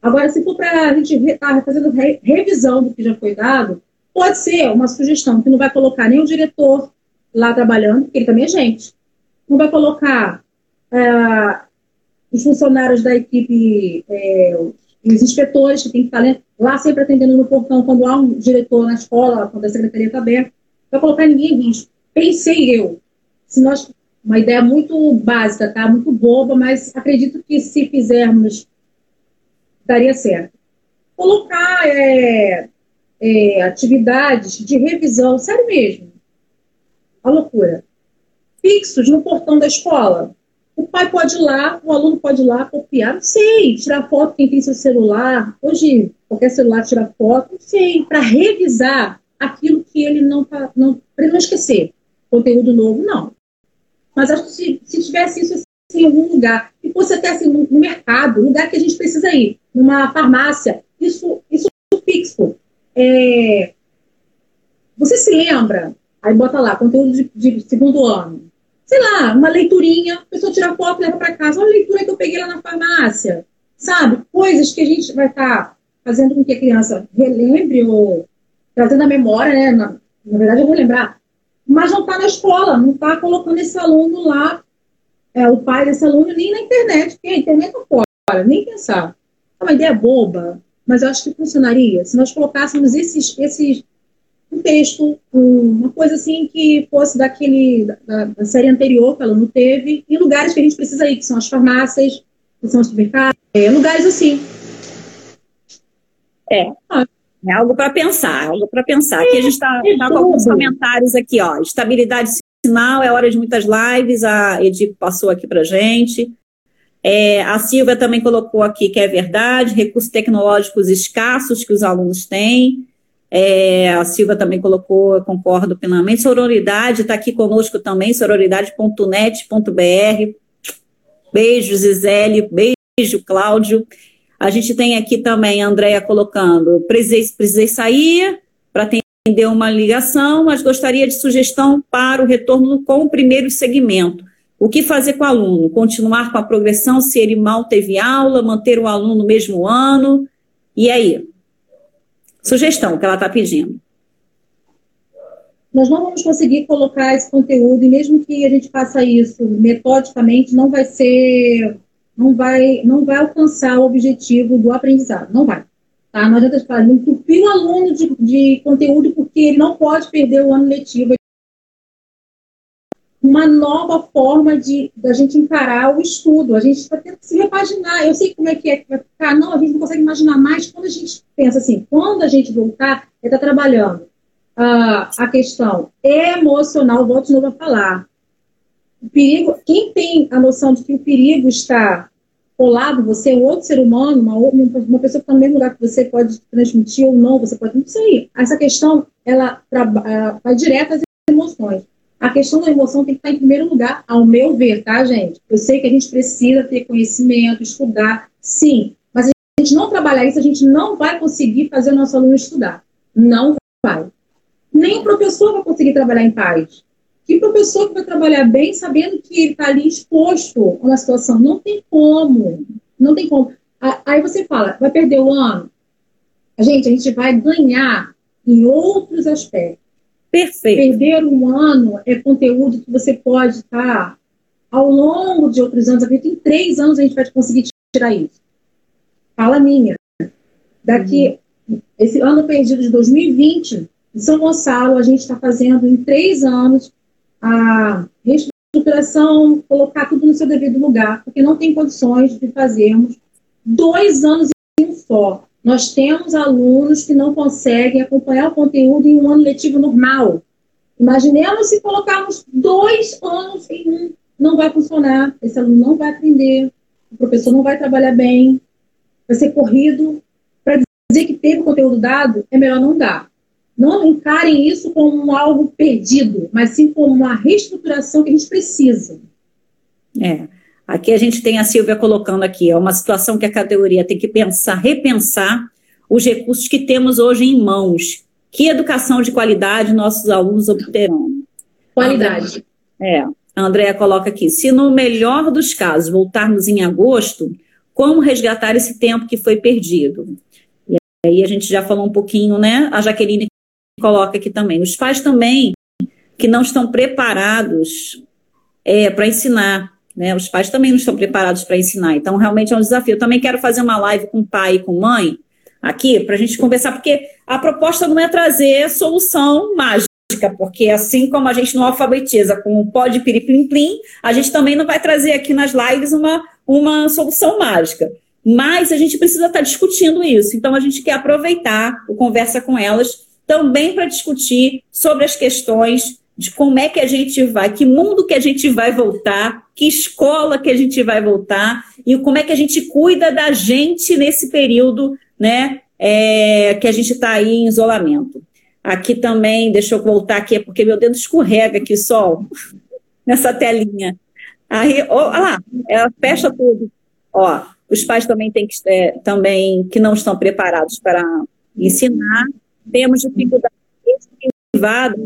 Agora, se for para a gente estar tá fazendo re, revisão do que já foi dado, pode ser uma sugestão que não vai colocar nem o diretor lá trabalhando, porque ele também é gente. Não vai colocar é, os funcionários da equipe, é, os inspetores que tem que estar né, lá sempre atendendo no portão quando há um diretor na escola, quando a secretaria está aberta. Não vai colocar ninguém em risco. Pensei eu. Se nós, uma ideia muito básica, tá? Muito boba, mas acredito que se fizermos daria certo. Colocar é, é, atividades de revisão, sério mesmo, a loucura, fixos no portão da escola. O pai pode ir lá, o aluno pode ir lá copiar, não sei, tirar foto quem tem seu celular. Hoje, qualquer celular tira foto, não sei, para revisar aquilo que ele não tá, não, para ele não esquecer. Conteúdo novo, não. Mas acho que se, se tivesse isso assim, em algum lugar, e fosse até assim, no, no mercado, lugar que a gente precisa ir, numa farmácia, isso, isso fixo. É, você se lembra? Aí bota lá, conteúdo de, de, segundo ano. Sei lá, uma leiturinha, a pessoa tira foto e leva para casa. Olha a leitura que eu peguei lá na farmácia. Sabe? Coisas que a gente vai estar tá fazendo com que a criança relembre ou trazendo a memória, né? Na, na verdade, eu vou lembrar. Mas não está na escola, não está colocando esse aluno lá, é, o pai desse aluno, nem na internet, porque a internet não fora, nem pensar. É uma ideia boba, mas eu acho que funcionaria se nós colocássemos esses, esses um texto, uma coisa assim que fosse daquele da, da, série anterior que ela não teve, em lugares que a gente precisa ir, que são as farmácias, que são os supermercados, é, lugares assim. É. Ah. É algo para pensar, algo para pensar. Aqui a gente está tá com alguns comentários aqui, ó. Estabilidade sinal, é hora de muitas lives, a Edipo passou aqui para gente. É, a Silvia também colocou aqui que é verdade, recursos tecnológicos escassos que os alunos têm. É, a Silvia também colocou, eu concordo plenamente. Sororidade está aqui conosco também, sororidade.net.br. Beijo, Zizele, beijo, Cláudio. A gente tem aqui também a Andrea colocando, precisei, precisei sair para atender uma ligação, mas gostaria de sugestão para o retorno com o primeiro segmento. O que fazer com o aluno? Continuar com a progressão se ele mal teve aula, manter o aluno no mesmo ano? E aí? Sugestão que ela está pedindo. Nós não vamos conseguir colocar esse conteúdo, e mesmo que a gente faça isso metodicamente, não vai ser, não vai, não vai alcançar o objetivo do aprendizado. Não vai. Tá? Não adianta falar, entupir o aluno de, de conteúdo porque ele não pode perder o ano letivo uma nova forma de da gente encarar o estudo. A gente está tendo que se repaginar. Eu sei como é que é que vai ficar. Não, a gente não consegue imaginar mais quando a gente pensa assim, quando a gente voltar, é estar tá trabalhando uh, a questão emocional, volto de novo a falar. O perigo, quem tem a noção de que o perigo está colado, você, um outro ser humano, uma, uma pessoa que está no mesmo lugar que você pode transmitir ou não, você pode não sei. Essa questão, ela vai direto às emoções. A questão da emoção tem que estar em primeiro lugar, ao meu ver, tá, gente? Eu sei que a gente precisa ter conhecimento, estudar, sim. Mas a gente não trabalhar isso, a gente não vai conseguir fazer o nosso aluno estudar. Não vai. Nem o professor vai conseguir trabalhar em paz. Que professor que vai trabalhar bem sabendo que ele está ali exposto a uma situação? Não tem como. Não tem como. Aí você fala, vai perder o ano? Gente, a gente vai ganhar em outros aspectos. Perfeito. Perder um ano é conteúdo que você pode estar ao longo de outros anos. Em três anos a gente vai conseguir tirar isso. Fala minha. Daqui, uhum. esse ano perdido de 2020, em São Gonçalo, a gente está fazendo em três anos a reestruturação, colocar tudo no seu devido lugar, porque não tem condições de fazermos dois anos em um só. Nós temos alunos que não conseguem acompanhar o conteúdo em um ano letivo normal. Imaginemos se colocarmos dois anos em um. Não vai funcionar, esse aluno não vai aprender, o professor não vai trabalhar bem, vai ser corrido. Para dizer que teve o conteúdo dado, é melhor não dar. não encarem isso como algo perdido, mas sim como uma reestruturação que a gente precisa. É. Aqui a gente tem a Silvia colocando aqui, é uma situação que a categoria tem que pensar, repensar os recursos que temos hoje em mãos. Que educação de qualidade nossos alunos obterão? Qualidade. É. A Andrea coloca aqui: se no melhor dos casos voltarmos em agosto, como resgatar esse tempo que foi perdido? E aí a gente já falou um pouquinho, né? A Jaqueline coloca aqui também. Os pais também que não estão preparados é, para ensinar. Né? Os pais também não estão preparados para ensinar. Então, realmente é um desafio. Eu também quero fazer uma live com pai e com mãe aqui para a gente conversar, porque a proposta não é trazer solução mágica, porque assim como a gente não alfabetiza com o pó de piriplim-plim, a gente também não vai trazer aqui nas lives uma, uma solução mágica. Mas a gente precisa estar discutindo isso. Então, a gente quer aproveitar o Conversa com Elas também para discutir sobre as questões de como é que a gente vai, que mundo que a gente vai voltar, que escola que a gente vai voltar e como é que a gente cuida da gente nesse período, né, é, que a gente está aí em isolamento. Aqui também, deixa eu voltar aqui, é porque meu dedo escorrega aqui, sol, nessa telinha. Aí, ó, olha lá, ela fecha tudo. Ó, os pais também têm que, é, também que não estão preparados para ensinar, temos dificuldade privada,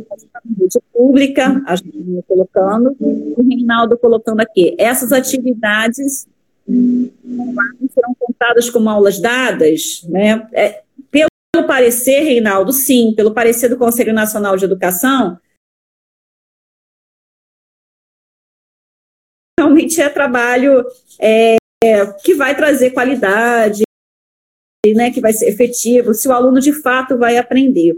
rede pública, a gente colocando, o Reinaldo colocando aqui. Essas atividades serão contadas como aulas dadas, né? É, pelo parecer, Reinaldo, sim, pelo parecer do Conselho Nacional de Educação, realmente é trabalho é, que vai trazer qualidade, né, que vai ser efetivo, se o aluno de fato vai aprender.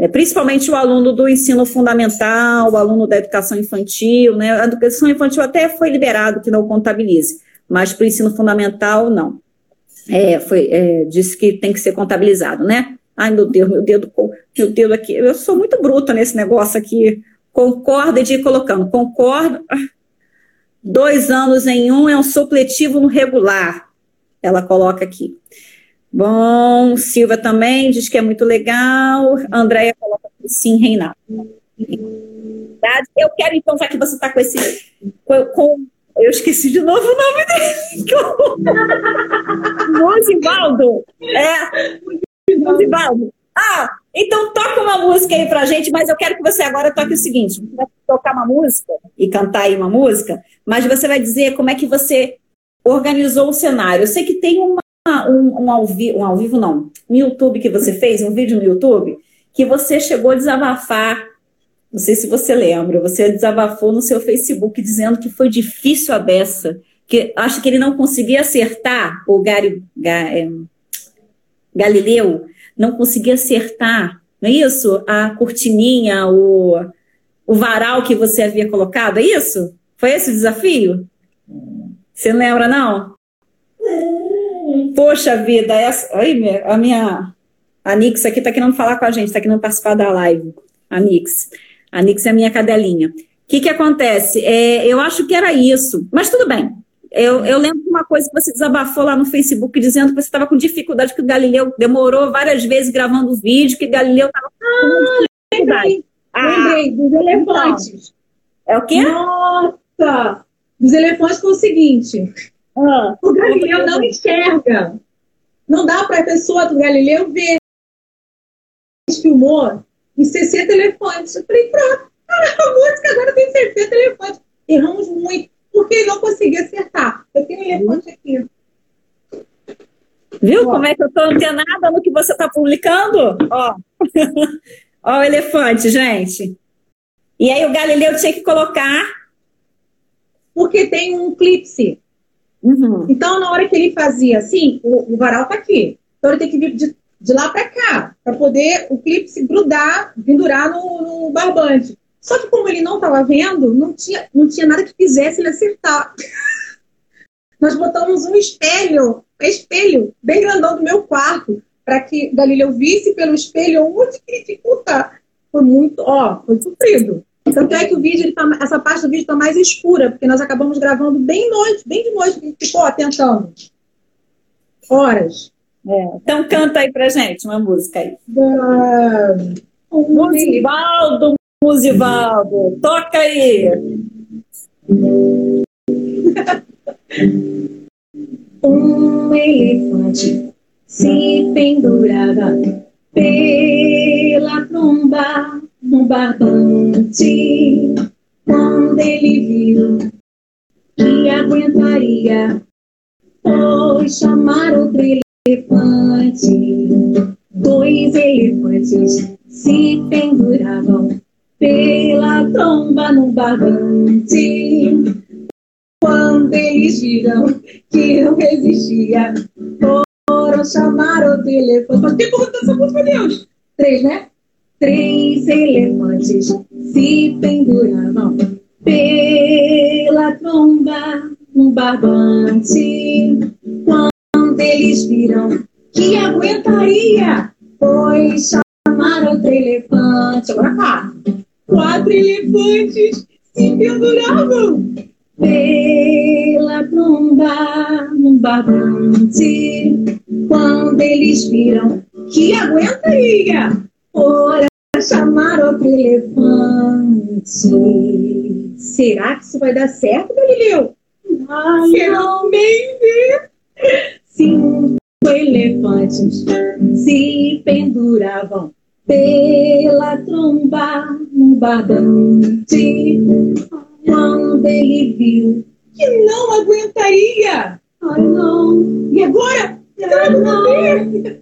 É, principalmente o aluno do ensino fundamental, o aluno da educação infantil, né? A educação infantil até foi liberado que não contabilize, mas para o ensino fundamental, não. É, foi, é, disse que tem que ser contabilizado, né? Ai, meu Deus, meu dedo, meu dedo aqui. Eu sou muito bruta nesse negócio aqui. Concorda de ir colocando. Concordo. Dois anos em um é um supletivo no regular. Ela coloca aqui. Bom, Silva também diz que é muito legal. Andréia coloca sim, Reinaldo. Eu quero, então, já que você está com esse. Com, eu esqueci de novo o nome dele. Mosivaldo. É. Mosivaldo. Ah, então toca uma música aí pra gente, mas eu quero que você agora toque o seguinte: você vai tocar uma música e cantar aí uma música, mas você vai dizer como é que você organizou o cenário. Eu sei que tem uma um, um, ao vivo, um ao vivo não, no YouTube que você fez, um vídeo no YouTube, que você chegou a desabafar, não sei se você lembra, você desabafou no seu Facebook dizendo que foi difícil a beça, que acho que ele não conseguia acertar, o Gary, é, Galileu não conseguia acertar, não é isso? A cortininha, o, o varal que você havia colocado, é isso? Foi esse o desafio? Você não lembra, não? Poxa vida, essa, aí, a minha. A Nix aqui está querendo falar com a gente, está querendo participar da live. A Nix. A Nix é a minha cadelinha. O que, que acontece? É, eu acho que era isso, mas tudo bem. Eu, eu lembro de uma coisa que você desabafou lá no Facebook, dizendo que você estava com dificuldade, que o Galileu demorou várias vezes gravando o vídeo, que o Galileu estava com dificuldade. Lembrei, ah, lembrei dos elefantes. Então, é o quê? Nossa! Dos elefantes foi o seguinte: ah, o Galileu não enxerga. Não dá para a pessoa do Galileu ver. Gente filmou em 60 elefantes. Eu falei, pronto, a música agora tem 60 elefantes. Erramos muito, porque ele não conseguia acertar. Eu tenho um elefante aqui. Viu Ó. como é que eu estou antenada no que você está publicando? Ó. Ó o elefante, gente. E aí o Galileu tinha que colocar. Porque tem um clipe. Uhum. Então, na hora que ele fazia assim, o, o varal tá aqui. Então, ele tem que vir de, de lá para cá, para poder o clipe se grudar, pendurar no, no barbante. Só que como ele não estava vendo, não tinha, não tinha nada que fizesse ele acertar. Nós botamos um espelho, espelho bem grandão do meu quarto, para que Galileu visse pelo espelho onde que dificulta. Foi muito, ó, foi sofrido. Tanto é que o vídeo, tá, essa parte do vídeo está mais escura, porque nós acabamos gravando bem noite, bem de noite, gente ficou atentando. Horas. É. Então canta aí pra gente uma música aí. Da... Musivaldo, Musivaldo, toca aí. um elefante se pendurava pela tromba no barbante. Quando ele viu que aguentaria, foi chamar outro elefante. Dois elefantes se penduravam pela tromba no barbante. Quando eles viram que não resistia, foram chamar o telefone. Mas tem como essa música, Deus? Três, né? Três elefantes se penduravam pela tromba no barbante. Quando eles viram que aguentaria, foi chamar o elefante. Agora quatro. Quatro elefantes se penduravam pela tromba no barbante. Quando eles viram que aguentaria, ora chamar outro elefante. Será que isso vai dar certo, Galileu? Ai, Finalmente! Cinco elefantes se penduravam pela tromba no barbante quando ele viu que não aguentaria. Ai, não. E agora? Não.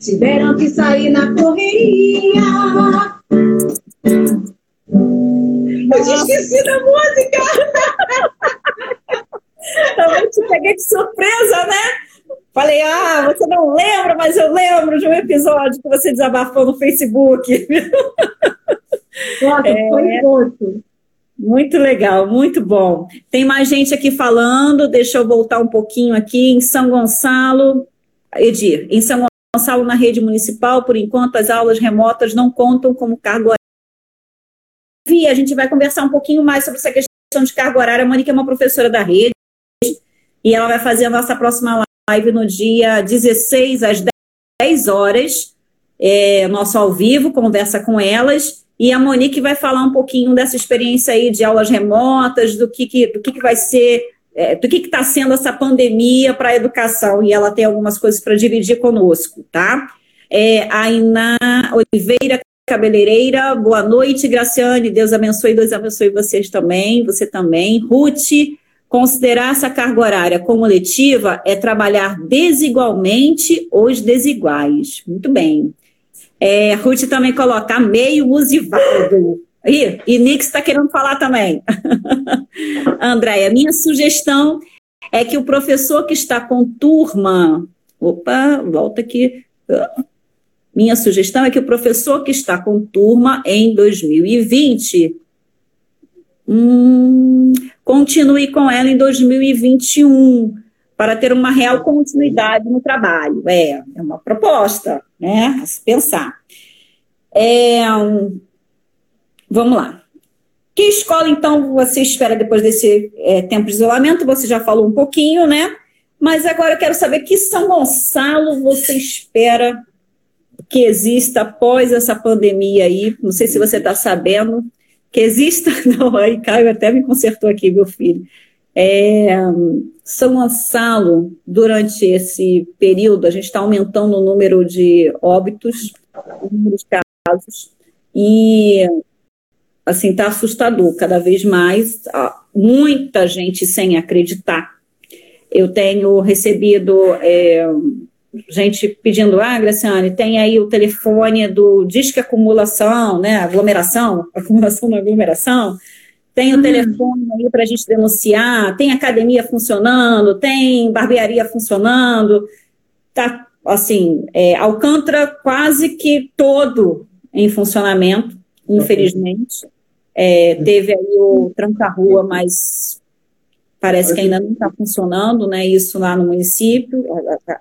Tiveram que sair na correria. Eu tinha esquecido a música. Também te peguei de surpresa, né? Falei, ah, você não lembra, mas eu lembro de um episódio que você desabafou no Facebook. Nossa, é... foi outro. Muito legal, muito bom. Tem mais gente aqui falando, deixa eu voltar um pouquinho aqui. Em São Gonçalo, Edir, em São Gonçalo, na rede municipal, por enquanto, as aulas remotas não contam como cargo horário. A gente vai conversar um pouquinho mais sobre essa questão de carga horária. A Mônica é uma professora da rede e ela vai fazer a nossa próxima live no dia 16, às 10 horas. É, nosso ao vivo, conversa com elas. E a Monique vai falar um pouquinho dessa experiência aí de aulas remotas, do que, que do que, que vai ser, é, do que está sendo essa pandemia para a educação. E ela tem algumas coisas para dividir conosco, tá? É, a Iná Oliveira Cabeleireira, boa noite, Graciane. Deus abençoe, Deus abençoe vocês também, você também. Ruth, considerar essa carga horária como letiva é trabalhar desigualmente os desiguais. Muito bem. É, Ruth também coloca meio Musivaldo. E, e Nix está querendo falar também. Andréia, minha sugestão é que o professor que está com turma. Opa, volta aqui. Minha sugestão é que o professor que está com turma em 2020 hum, continue com ela em 2021 para ter uma real continuidade no trabalho. É, é uma proposta, né? A se pensar. É, vamos lá. Que escola, então, você espera depois desse é, tempo de isolamento? Você já falou um pouquinho, né? Mas agora eu quero saber que São Gonçalo você espera que exista após essa pandemia aí. Não sei se você está sabendo que exista. Não, aí Caio até me consertou aqui, meu filho. É, São Gonçalo, durante esse período, a gente está aumentando o número de óbitos, o número de casos, e assim, está assustador cada vez mais, muita gente sem acreditar. Eu tenho recebido é, gente pedindo, ah, Graciane, tem aí o telefone do Disque Acumulação, né? Aglomeração, acumulação na aglomeração tem o uhum. telefone aí para a gente denunciar, tem academia funcionando, tem barbearia funcionando, tá assim, é, Alcântara quase que todo em funcionamento, infelizmente. É, teve aí o tranca-rua, mas parece que ainda não está funcionando, né? Isso lá no município,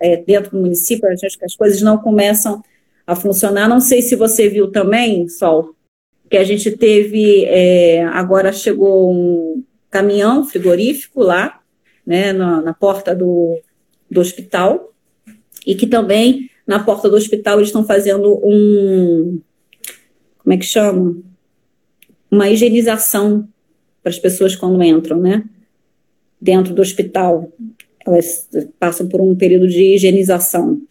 é, dentro do município, a gente, as coisas não começam a funcionar. Não sei se você viu também, Sol, que a gente teve, é, agora chegou um caminhão frigorífico lá, né, na, na porta do, do hospital, e que também na porta do hospital eles estão fazendo um, como é que chama? Uma higienização para as pessoas quando entram, né? Dentro do hospital. Elas passam por um período de higienização.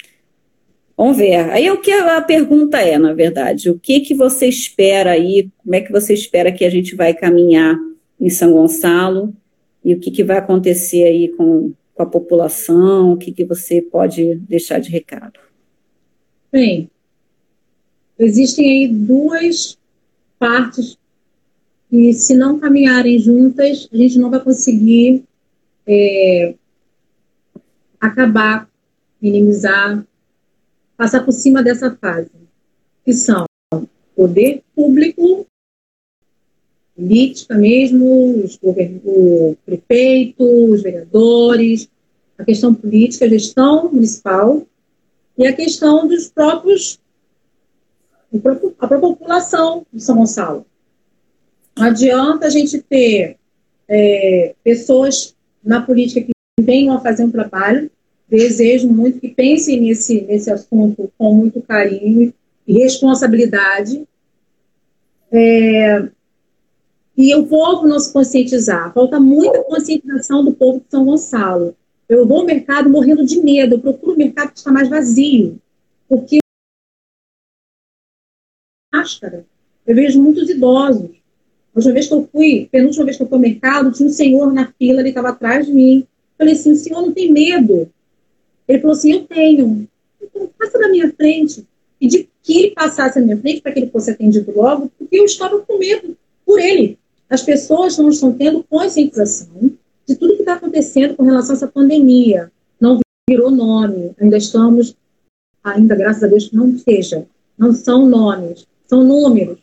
Vamos ver. Aí o que a pergunta é, na verdade, o que que você espera aí? Como é que você espera que a gente vai caminhar em São Gonçalo? E o que, que vai acontecer aí com, com a população? O que, que você pode deixar de recado? Bem, existem aí duas partes que, se não caminharem juntas, a gente não vai conseguir é, acabar, minimizar, passar por cima dessa fase, que são poder público, política mesmo, os o prefeito, os vereadores, a questão política, a gestão municipal e a questão dos próprios a própria população de São Gonçalo. Não adianta a gente ter é, pessoas na política que venham a fazer um trabalho, desejo muito que pensem nesse, nesse assunto com muito carinho e responsabilidade. É, e o povo não se conscientizar. Falta muita conscientização do povo de São Gonçalo. Eu vou ao mercado morrendo de medo, eu procuro o mercado que está mais vazio, porque máscara. Eu vejo muitos idosos. A última vez que eu fui, penúltima vez que eu fui ao mercado, tinha um senhor na fila, ele estava atrás de mim. Falei assim, o senhor não tem medo? Ele falou assim, eu tenho. Então, passa na minha frente. Pedi que ele passasse na minha frente para que ele fosse atendido logo, porque eu estava com medo por ele. As pessoas não estão tendo conscientização de tudo que está acontecendo com relação a essa pandemia. Não virou nome, ainda estamos, ainda graças a Deus não seja, não são nomes, são números.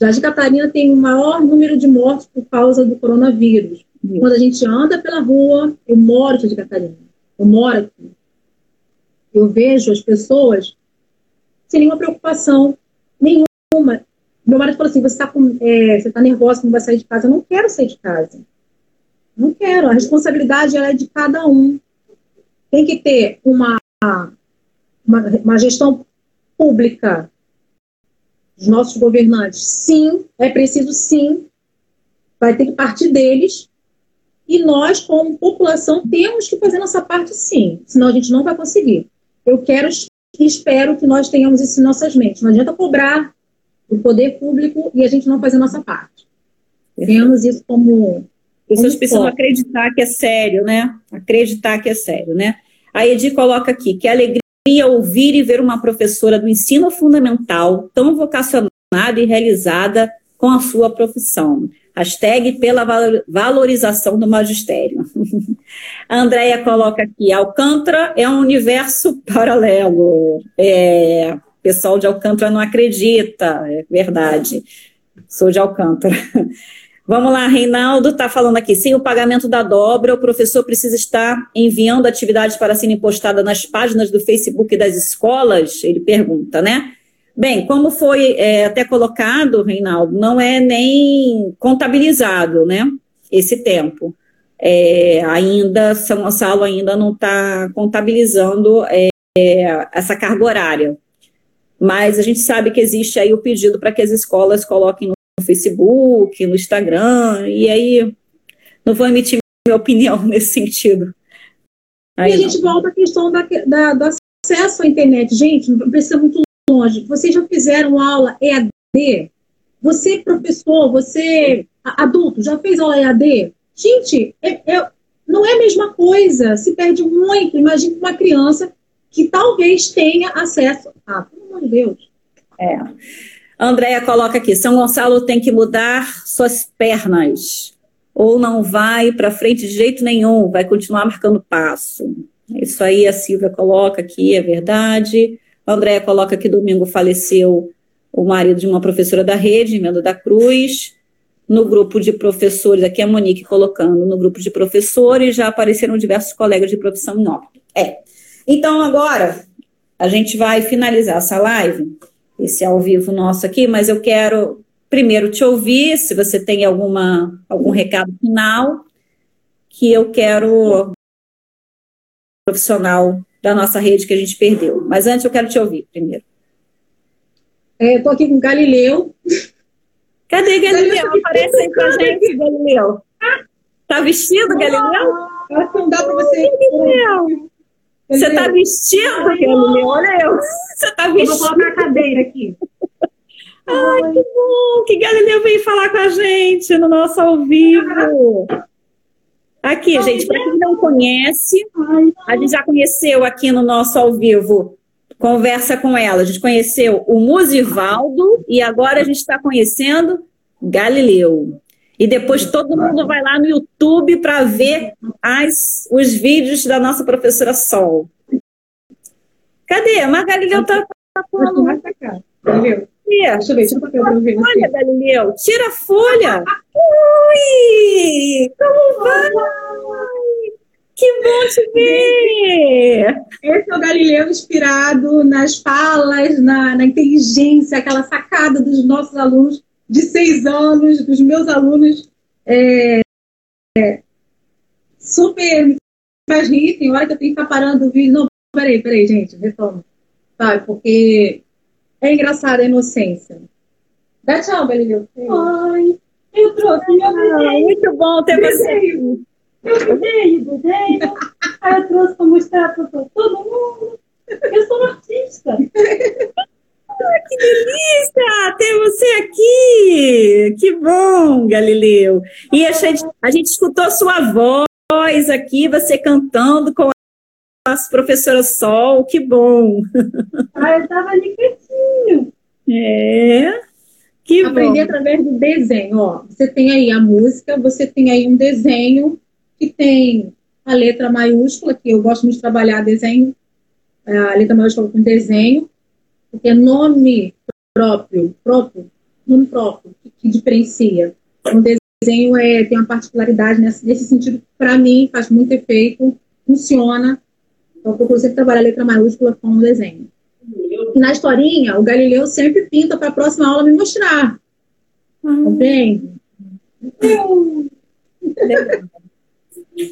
Jardim Catarina tem o maior número de mortes por causa do coronavírus. Quando a gente anda pela rua, eu moro em Jardim Catarina, eu moro aqui. Eu vejo as pessoas sem nenhuma preocupação, nenhuma. Meu marido falou assim: você está é, tá nervosa, não vai sair de casa. Eu não quero sair de casa. Não quero. A responsabilidade é de cada um. Tem que ter uma, uma, uma gestão pública dos nossos governantes. Sim, é preciso sim. Vai ter que partir deles. E nós, como população, temos que fazer nossa parte sim. Senão a gente não vai conseguir. Eu quero e espero que nós tenhamos isso em nossas mentes. Não adianta cobrar do poder público e a gente não fazer nossa parte. Temos isso como. Pessoas precisam acreditar que é sério, né? Acreditar que é sério, né? A Edi coloca aqui que alegria ouvir e ver uma professora do ensino fundamental tão vocacionada e realizada com a sua profissão. Hashtag pela valorização do magistério. A Andrea coloca aqui: Alcântara é um universo paralelo. É, pessoal de Alcântara não acredita, é verdade. Sou de Alcântara. Vamos lá, Reinaldo está falando aqui. Sem o pagamento da dobra, o professor precisa estar enviando atividades para serem postadas nas páginas do Facebook das escolas? Ele pergunta, né? Bem, como foi é, até colocado, Reinaldo, não é nem contabilizado, né? Esse tempo. É, ainda, São Gonçalo ainda não está contabilizando é, essa carga horária mas a gente sabe que existe aí o pedido para que as escolas coloquem no Facebook, no Instagram, e aí não vou emitir minha opinião nesse sentido. Aí e a gente volta à questão da, da, do acesso à internet. Gente, não precisa muito longe. Vocês já fizeram aula EAD? Você, professor, você, adulto, já fez aula EAD? Gente, é, é, não é a mesma coisa. Se perde muito. Imagine uma criança que talvez tenha acesso a amor de Deus. É. A Andrea coloca aqui: São Gonçalo tem que mudar suas pernas, ou não vai para frente de jeito nenhum, vai continuar marcando passo. Isso aí a Silvia coloca aqui, é verdade. A Andrea coloca que domingo faleceu o marido de uma professora da rede, Mendo da Cruz. No grupo de professores, aqui a Monique colocando, no grupo de professores já apareceram diversos colegas de profissão em óbito. É. Então, agora, a gente vai finalizar essa live, esse ao vivo nosso aqui, mas eu quero primeiro te ouvir, se você tem alguma, algum recado final, que eu quero profissional da nossa rede que a gente perdeu. Mas antes eu quero te ouvir primeiro. É, Estou aqui com o Galileu. Cadê Galileu? Aparece aí pra gente, Galileu. Tá vestido, Galileu? Acho que não dá pra você. Galileu. Você tá vestido, Galileu? Olha eu. Você tá Eu vou colocar a cadeira aqui. Ai, que bom que Galileu veio falar com a gente no nosso ao vivo. Aqui, gente, para quem não conhece, a gente já conheceu aqui no nosso ao vivo Conversa com ela. A gente conheceu o Musivaldo e agora a gente está conhecendo Galileu. E depois todo mundo vai lá no YouTube para ver as, os vídeos da nossa professora Sol. Cadê? Mas Galileu tá, tá pra cá. Entendeu? Deixa eu ver, papel pra eu ver. Olha, Galileu, tira a folha. Ui, como vai? Que bom te ver. Esse é o Galileu inspirado nas falas, na, na inteligência, aquela sacada dos nossos alunos de seis anos, dos meus alunos. É, super me faz rir, tem hora que eu tenho que estar parando o vídeo. Não, peraí, peraí, gente, retoma. Sabe, porque é engraçada a inocência. Dá tchau, Galileu. Ai, eu trouxe meu Ah, desenho, muito bom ter você. meu desenho, desenho. Aí eu trouxe para mostrar para todo mundo. Eu sou uma artista. Que delícia ter você aqui. Que bom, Galileu. E a gente, a gente escutou sua voz aqui, você cantando com a nossa professora Sol. Que bom. Aí eu estava ali quietinho. É. Que Aprender bom. através do desenho. Ó, você tem aí a música, você tem aí um desenho que tem a letra maiúscula, que eu gosto muito de trabalhar desenho, é, a letra maiúscula com desenho, porque é nome próprio, próprio, nome próprio, que, que diferencia. Um desenho é, tem uma particularidade nesse, nesse sentido, para mim, faz muito efeito, funciona. Então, eu procuro sempre trabalhar a letra maiúscula com o desenho. E na historinha, o Galileu sempre pinta para a próxima aula me mostrar. Entende?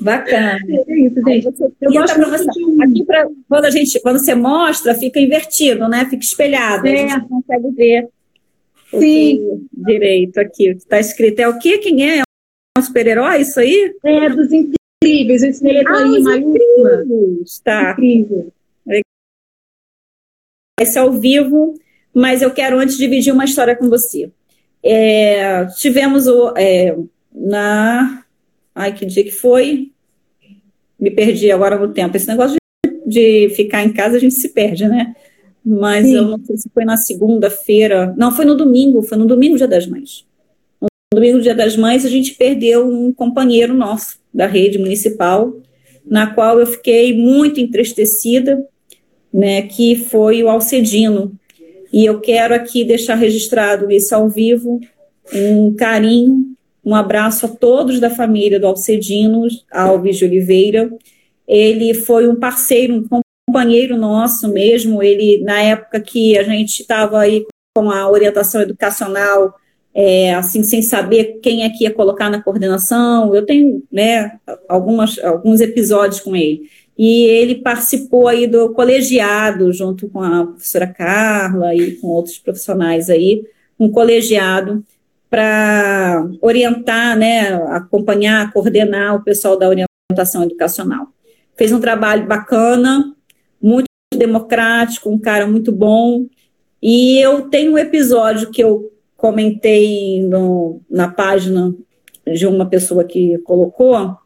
Bacana. É isso, gente. você Eu gosto pra muito você. de um- Aqui pra, quando a gente, quando você mostra, fica invertido, né? Fica espelhado. A É. gente não consegue ver Sim. que- direito aqui. O que está escrito é o quê? Quem é? É um super-herói isso aí? É, dos incríveis. Eu ensinei Ah, os maiúscula. Tá. Incrível. Esse é ao vivo, mas eu quero antes dividir uma história com você. É, tivemos o, é, na. Ai, que dia que foi? Me perdi agora no tempo. Esse negócio de, de ficar em casa, a gente se perde, né? Mas Sim. eu não sei se foi na segunda-feira. Não, foi no domingo, foi no domingo, dia das mães. No domingo, dia das mães, a gente perdeu um companheiro nosso da rede municipal, na qual eu fiquei muito entristecida, né, que foi o Alcedino. E eu quero aqui deixar registrado isso ao vivo, um carinho, um abraço a todos da família do Alcedino Alves de Oliveira. Ele foi um parceiro, um companheiro nosso mesmo. Ele, na época que a gente estava aí com a orientação educacional, é, assim, sem saber quem é que ia colocar na coordenação, eu tenho, né, algumas, alguns episódios com ele. E ele participou aí do colegiado, junto com a professora Carla e com outros profissionais aí, um colegiado para orientar, né, acompanhar, coordenar o pessoal da orientação educacional. Fez um trabalho bacana, muito democrático, um cara muito bom. E eu tenho um episódio que eu comentei no, na página de uma pessoa que colocou,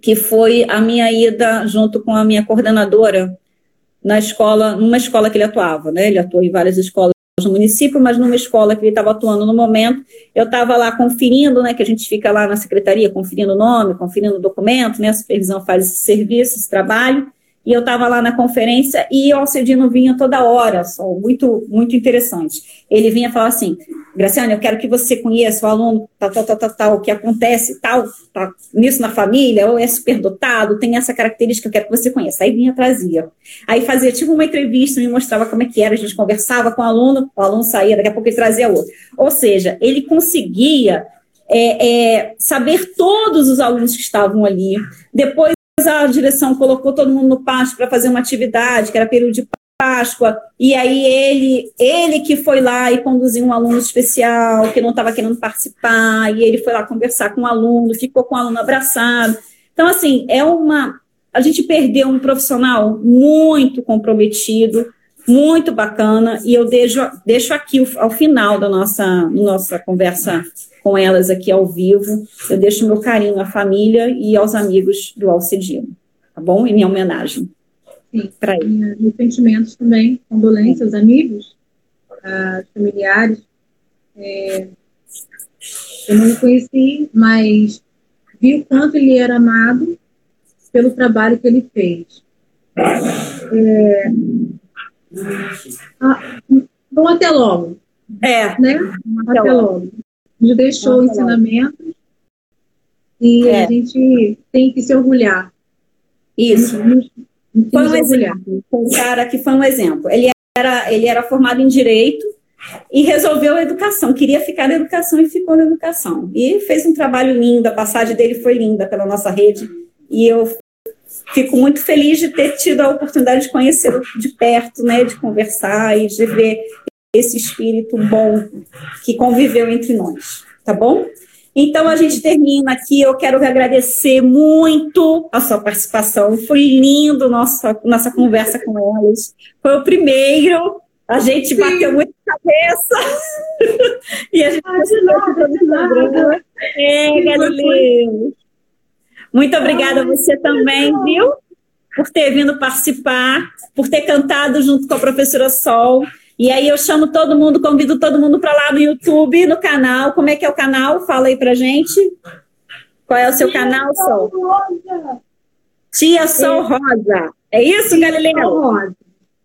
que foi a minha ida junto com a minha coordenadora na escola, numa escola que ele atuava, né? Ele atuou em várias escolas no município, mas numa escola que ele estava atuando no momento, eu estava lá conferindo, né? Que a gente fica lá na secretaria conferindo o nome, conferindo o documento, né? A supervisão faz esse serviço, esse trabalho. E eu estava lá na conferência e o Alcedino vinha toda hora, só muito, muito interessante. Ele vinha falar assim, Graciane, eu quero que você conheça o aluno, tal, tal, tal, tal, tal, o que acontece, tal, tá nisso na família, ou é superdotado, tem essa característica, eu quero que você conheça. Aí vinha, trazia. Aí fazia tipo uma entrevista, me mostrava como é que era, a gente conversava com o aluno, o aluno saía, daqui a pouco ele trazia outro. Ou seja, ele conseguia é, é, saber todos os alunos que estavam ali. Depois a direção colocou todo mundo no pátio para fazer uma atividade, que era período de Páscoa, e aí ele, ele que foi lá e conduziu um aluno especial que não estava querendo participar, e ele foi lá conversar com o aluno, ficou com o aluno abraçado. Então, assim, é uma. A gente perdeu um profissional muito comprometido, muito bacana, e eu deixo, deixo aqui ao final da nossa, nossa conversa com elas aqui ao vivo, eu deixo meu carinho à família e aos amigos do Alcedino, tá bom? Em minha homenagem. Sim, para ele. Meus sentimentos também, condolências, amigos, uh, familiares. É, eu não o conheci, mas vi o quanto ele era amado pelo trabalho que ele fez. É, ah, bom, até logo. É. Né? Até, até logo. logo. Nos deixou ensinamentos e é. a gente tem que se orgulhar. Isso. Foi um exemplo. Um cara que foi um exemplo. Ele era, ele era formado em direito e resolveu a educação. Queria ficar na educação e ficou na educação. E fez um trabalho lindo. A passagem dele foi linda pela nossa rede. E eu fico muito feliz de ter tido a oportunidade de conhecê-lo de perto, né, de conversar e de ver esse espírito bom que conviveu entre nós, tá bom? Então a gente termina aqui. Eu quero agradecer muito a sua participação. Foi lindo nossa nossa conversa com elas. Foi o primeiro. A gente Sim. bateu muito cabeça. e a gente ah, de nada. É, Galileu. Muito obrigada a você também, viu? Por ter vindo participar, por ter cantado junto com a professora Sol. E aí eu chamo todo mundo, convido todo mundo para lá no YouTube, no canal. Como é que é o canal? Fala aí pra gente. Qual é o seu Tia canal, Sol? Rosa. Tia Sol Rosa. É isso, Tia Galileu? Sol Rosa.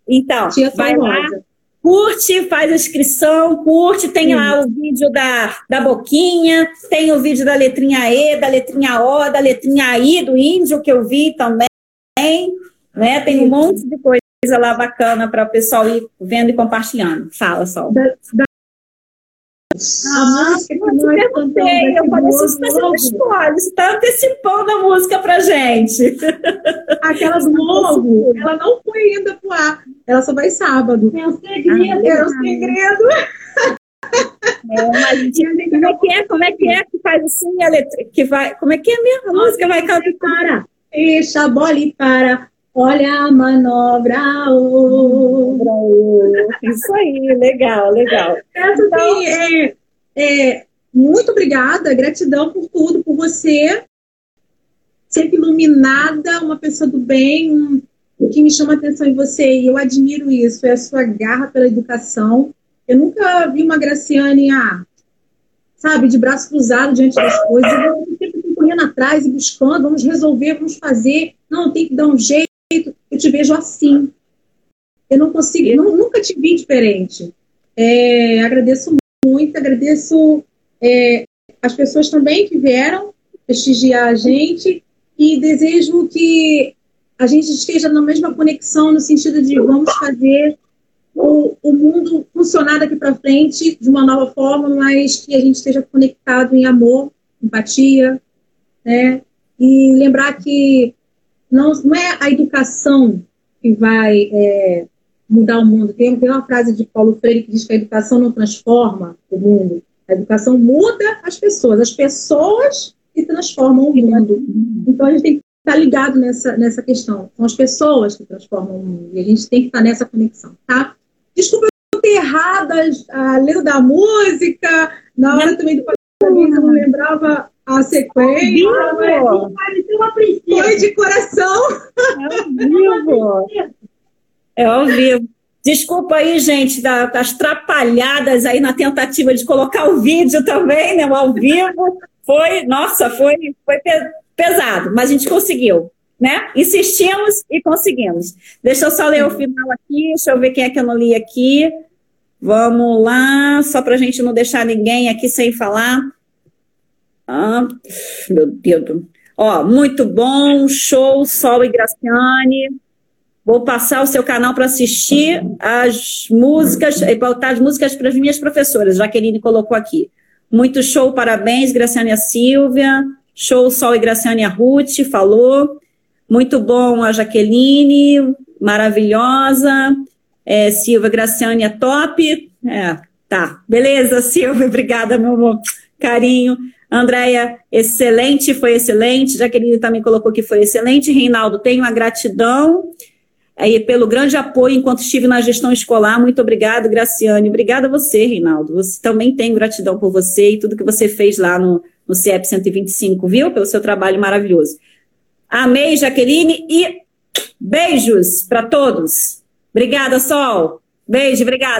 Então, Tia vai Sol lá. Rosa curte, faz a inscrição, curte, tem Sim. lá o vídeo da, da boquinha, tem o vídeo da letrinha E, da letrinha O, da letrinha I do índio que eu vi também, né? Tem um monte de coisa lá bacana para o pessoal ir vendo e compartilhando. Fala, Sol. Da, da... Ah, música que nós perguntei, eu falei, está spoiler, você está antecipando a música pra gente. Aquela do novo, ela não foi ainda pro ar. Ela só vai sábado. É um segredo. é um segredo. É, mas, como é que é? Como é que é que faz assim a letra? Que vai, como é que é mesmo? A música vai cantar. Para. Fecha a bola e para. Olha a manobra. Oh. Isso aí, legal, legal. Essa então, é, é, muito obrigada, gratidão por tudo, por você sempre iluminada, uma pessoa do bem, um, o que me chama a atenção em você, e eu admiro isso, é a sua garra pela educação. Eu nunca vi uma Graciane, ah, sabe, de braço cruzado diante das coisas. Eu sempre correndo atrás e buscando, vamos resolver, vamos fazer. Não, tem que dar um jeito eu te vejo assim. Eu não consigo, não, nunca te vi diferente. É, agradeço muito, agradeço é, as pessoas também que vieram prestigiar a gente e desejo que a gente esteja na mesma conexão no sentido de vamos fazer o, o mundo funcionar daqui para frente de uma nova forma, mas que a gente esteja conectado em amor, empatia, né? E lembrar que não, não é a educação que vai é, mudar o mundo. Tem, tem uma frase de Paulo Freire que diz que a educação não transforma o mundo. A educação muda as pessoas. As pessoas que transformam o mundo. Então a gente tem que estar ligado nessa, nessa questão. São as pessoas que transformam o mundo. E a gente tem que estar nessa conexão, tá? Desculpa eu ter errado a letra da música. Na hora também do pagamento eu não lembrava a sequência. Foi de coração. É ao vivo. É ao vivo. Desculpa aí, gente, das trapalhadas aí na tentativa de colocar o vídeo também, né? Ao vivo. Foi, nossa, foi, foi pesado, mas a gente conseguiu, né? Insistimos e conseguimos. Deixa eu só ler o final aqui, deixa eu ver quem é que eu não li aqui. Vamos lá, só para a gente não deixar ninguém aqui sem falar. Ah, meu Deus. Ó, muito bom, show, Sol e Graciane. Vou passar o seu canal para assistir as músicas, e botar as músicas para as minhas professoras, Jaqueline colocou aqui. Muito show, parabéns, Graciane a Silvia. Show, Sol e Graciane a Ruth, falou. Muito bom a Jaqueline, maravilhosa. É, Silvia Graciane é top. É, tá. Beleza, Silvia. Obrigada, meu amor. Carinho. Andréia, excelente, foi excelente. Jaqueline também colocou que foi excelente. Reinaldo, tenho a gratidão aí, pelo grande apoio enquanto estive na gestão escolar. Muito obrigado, Graciane. Obrigada a você, Reinaldo. Você também tem gratidão por você e tudo que você fez lá no, no CIEP 125, viu? Pelo seu trabalho maravilhoso. Amei, Jaqueline, e beijos para todos. Obrigada, Sol. Beijo, obrigada.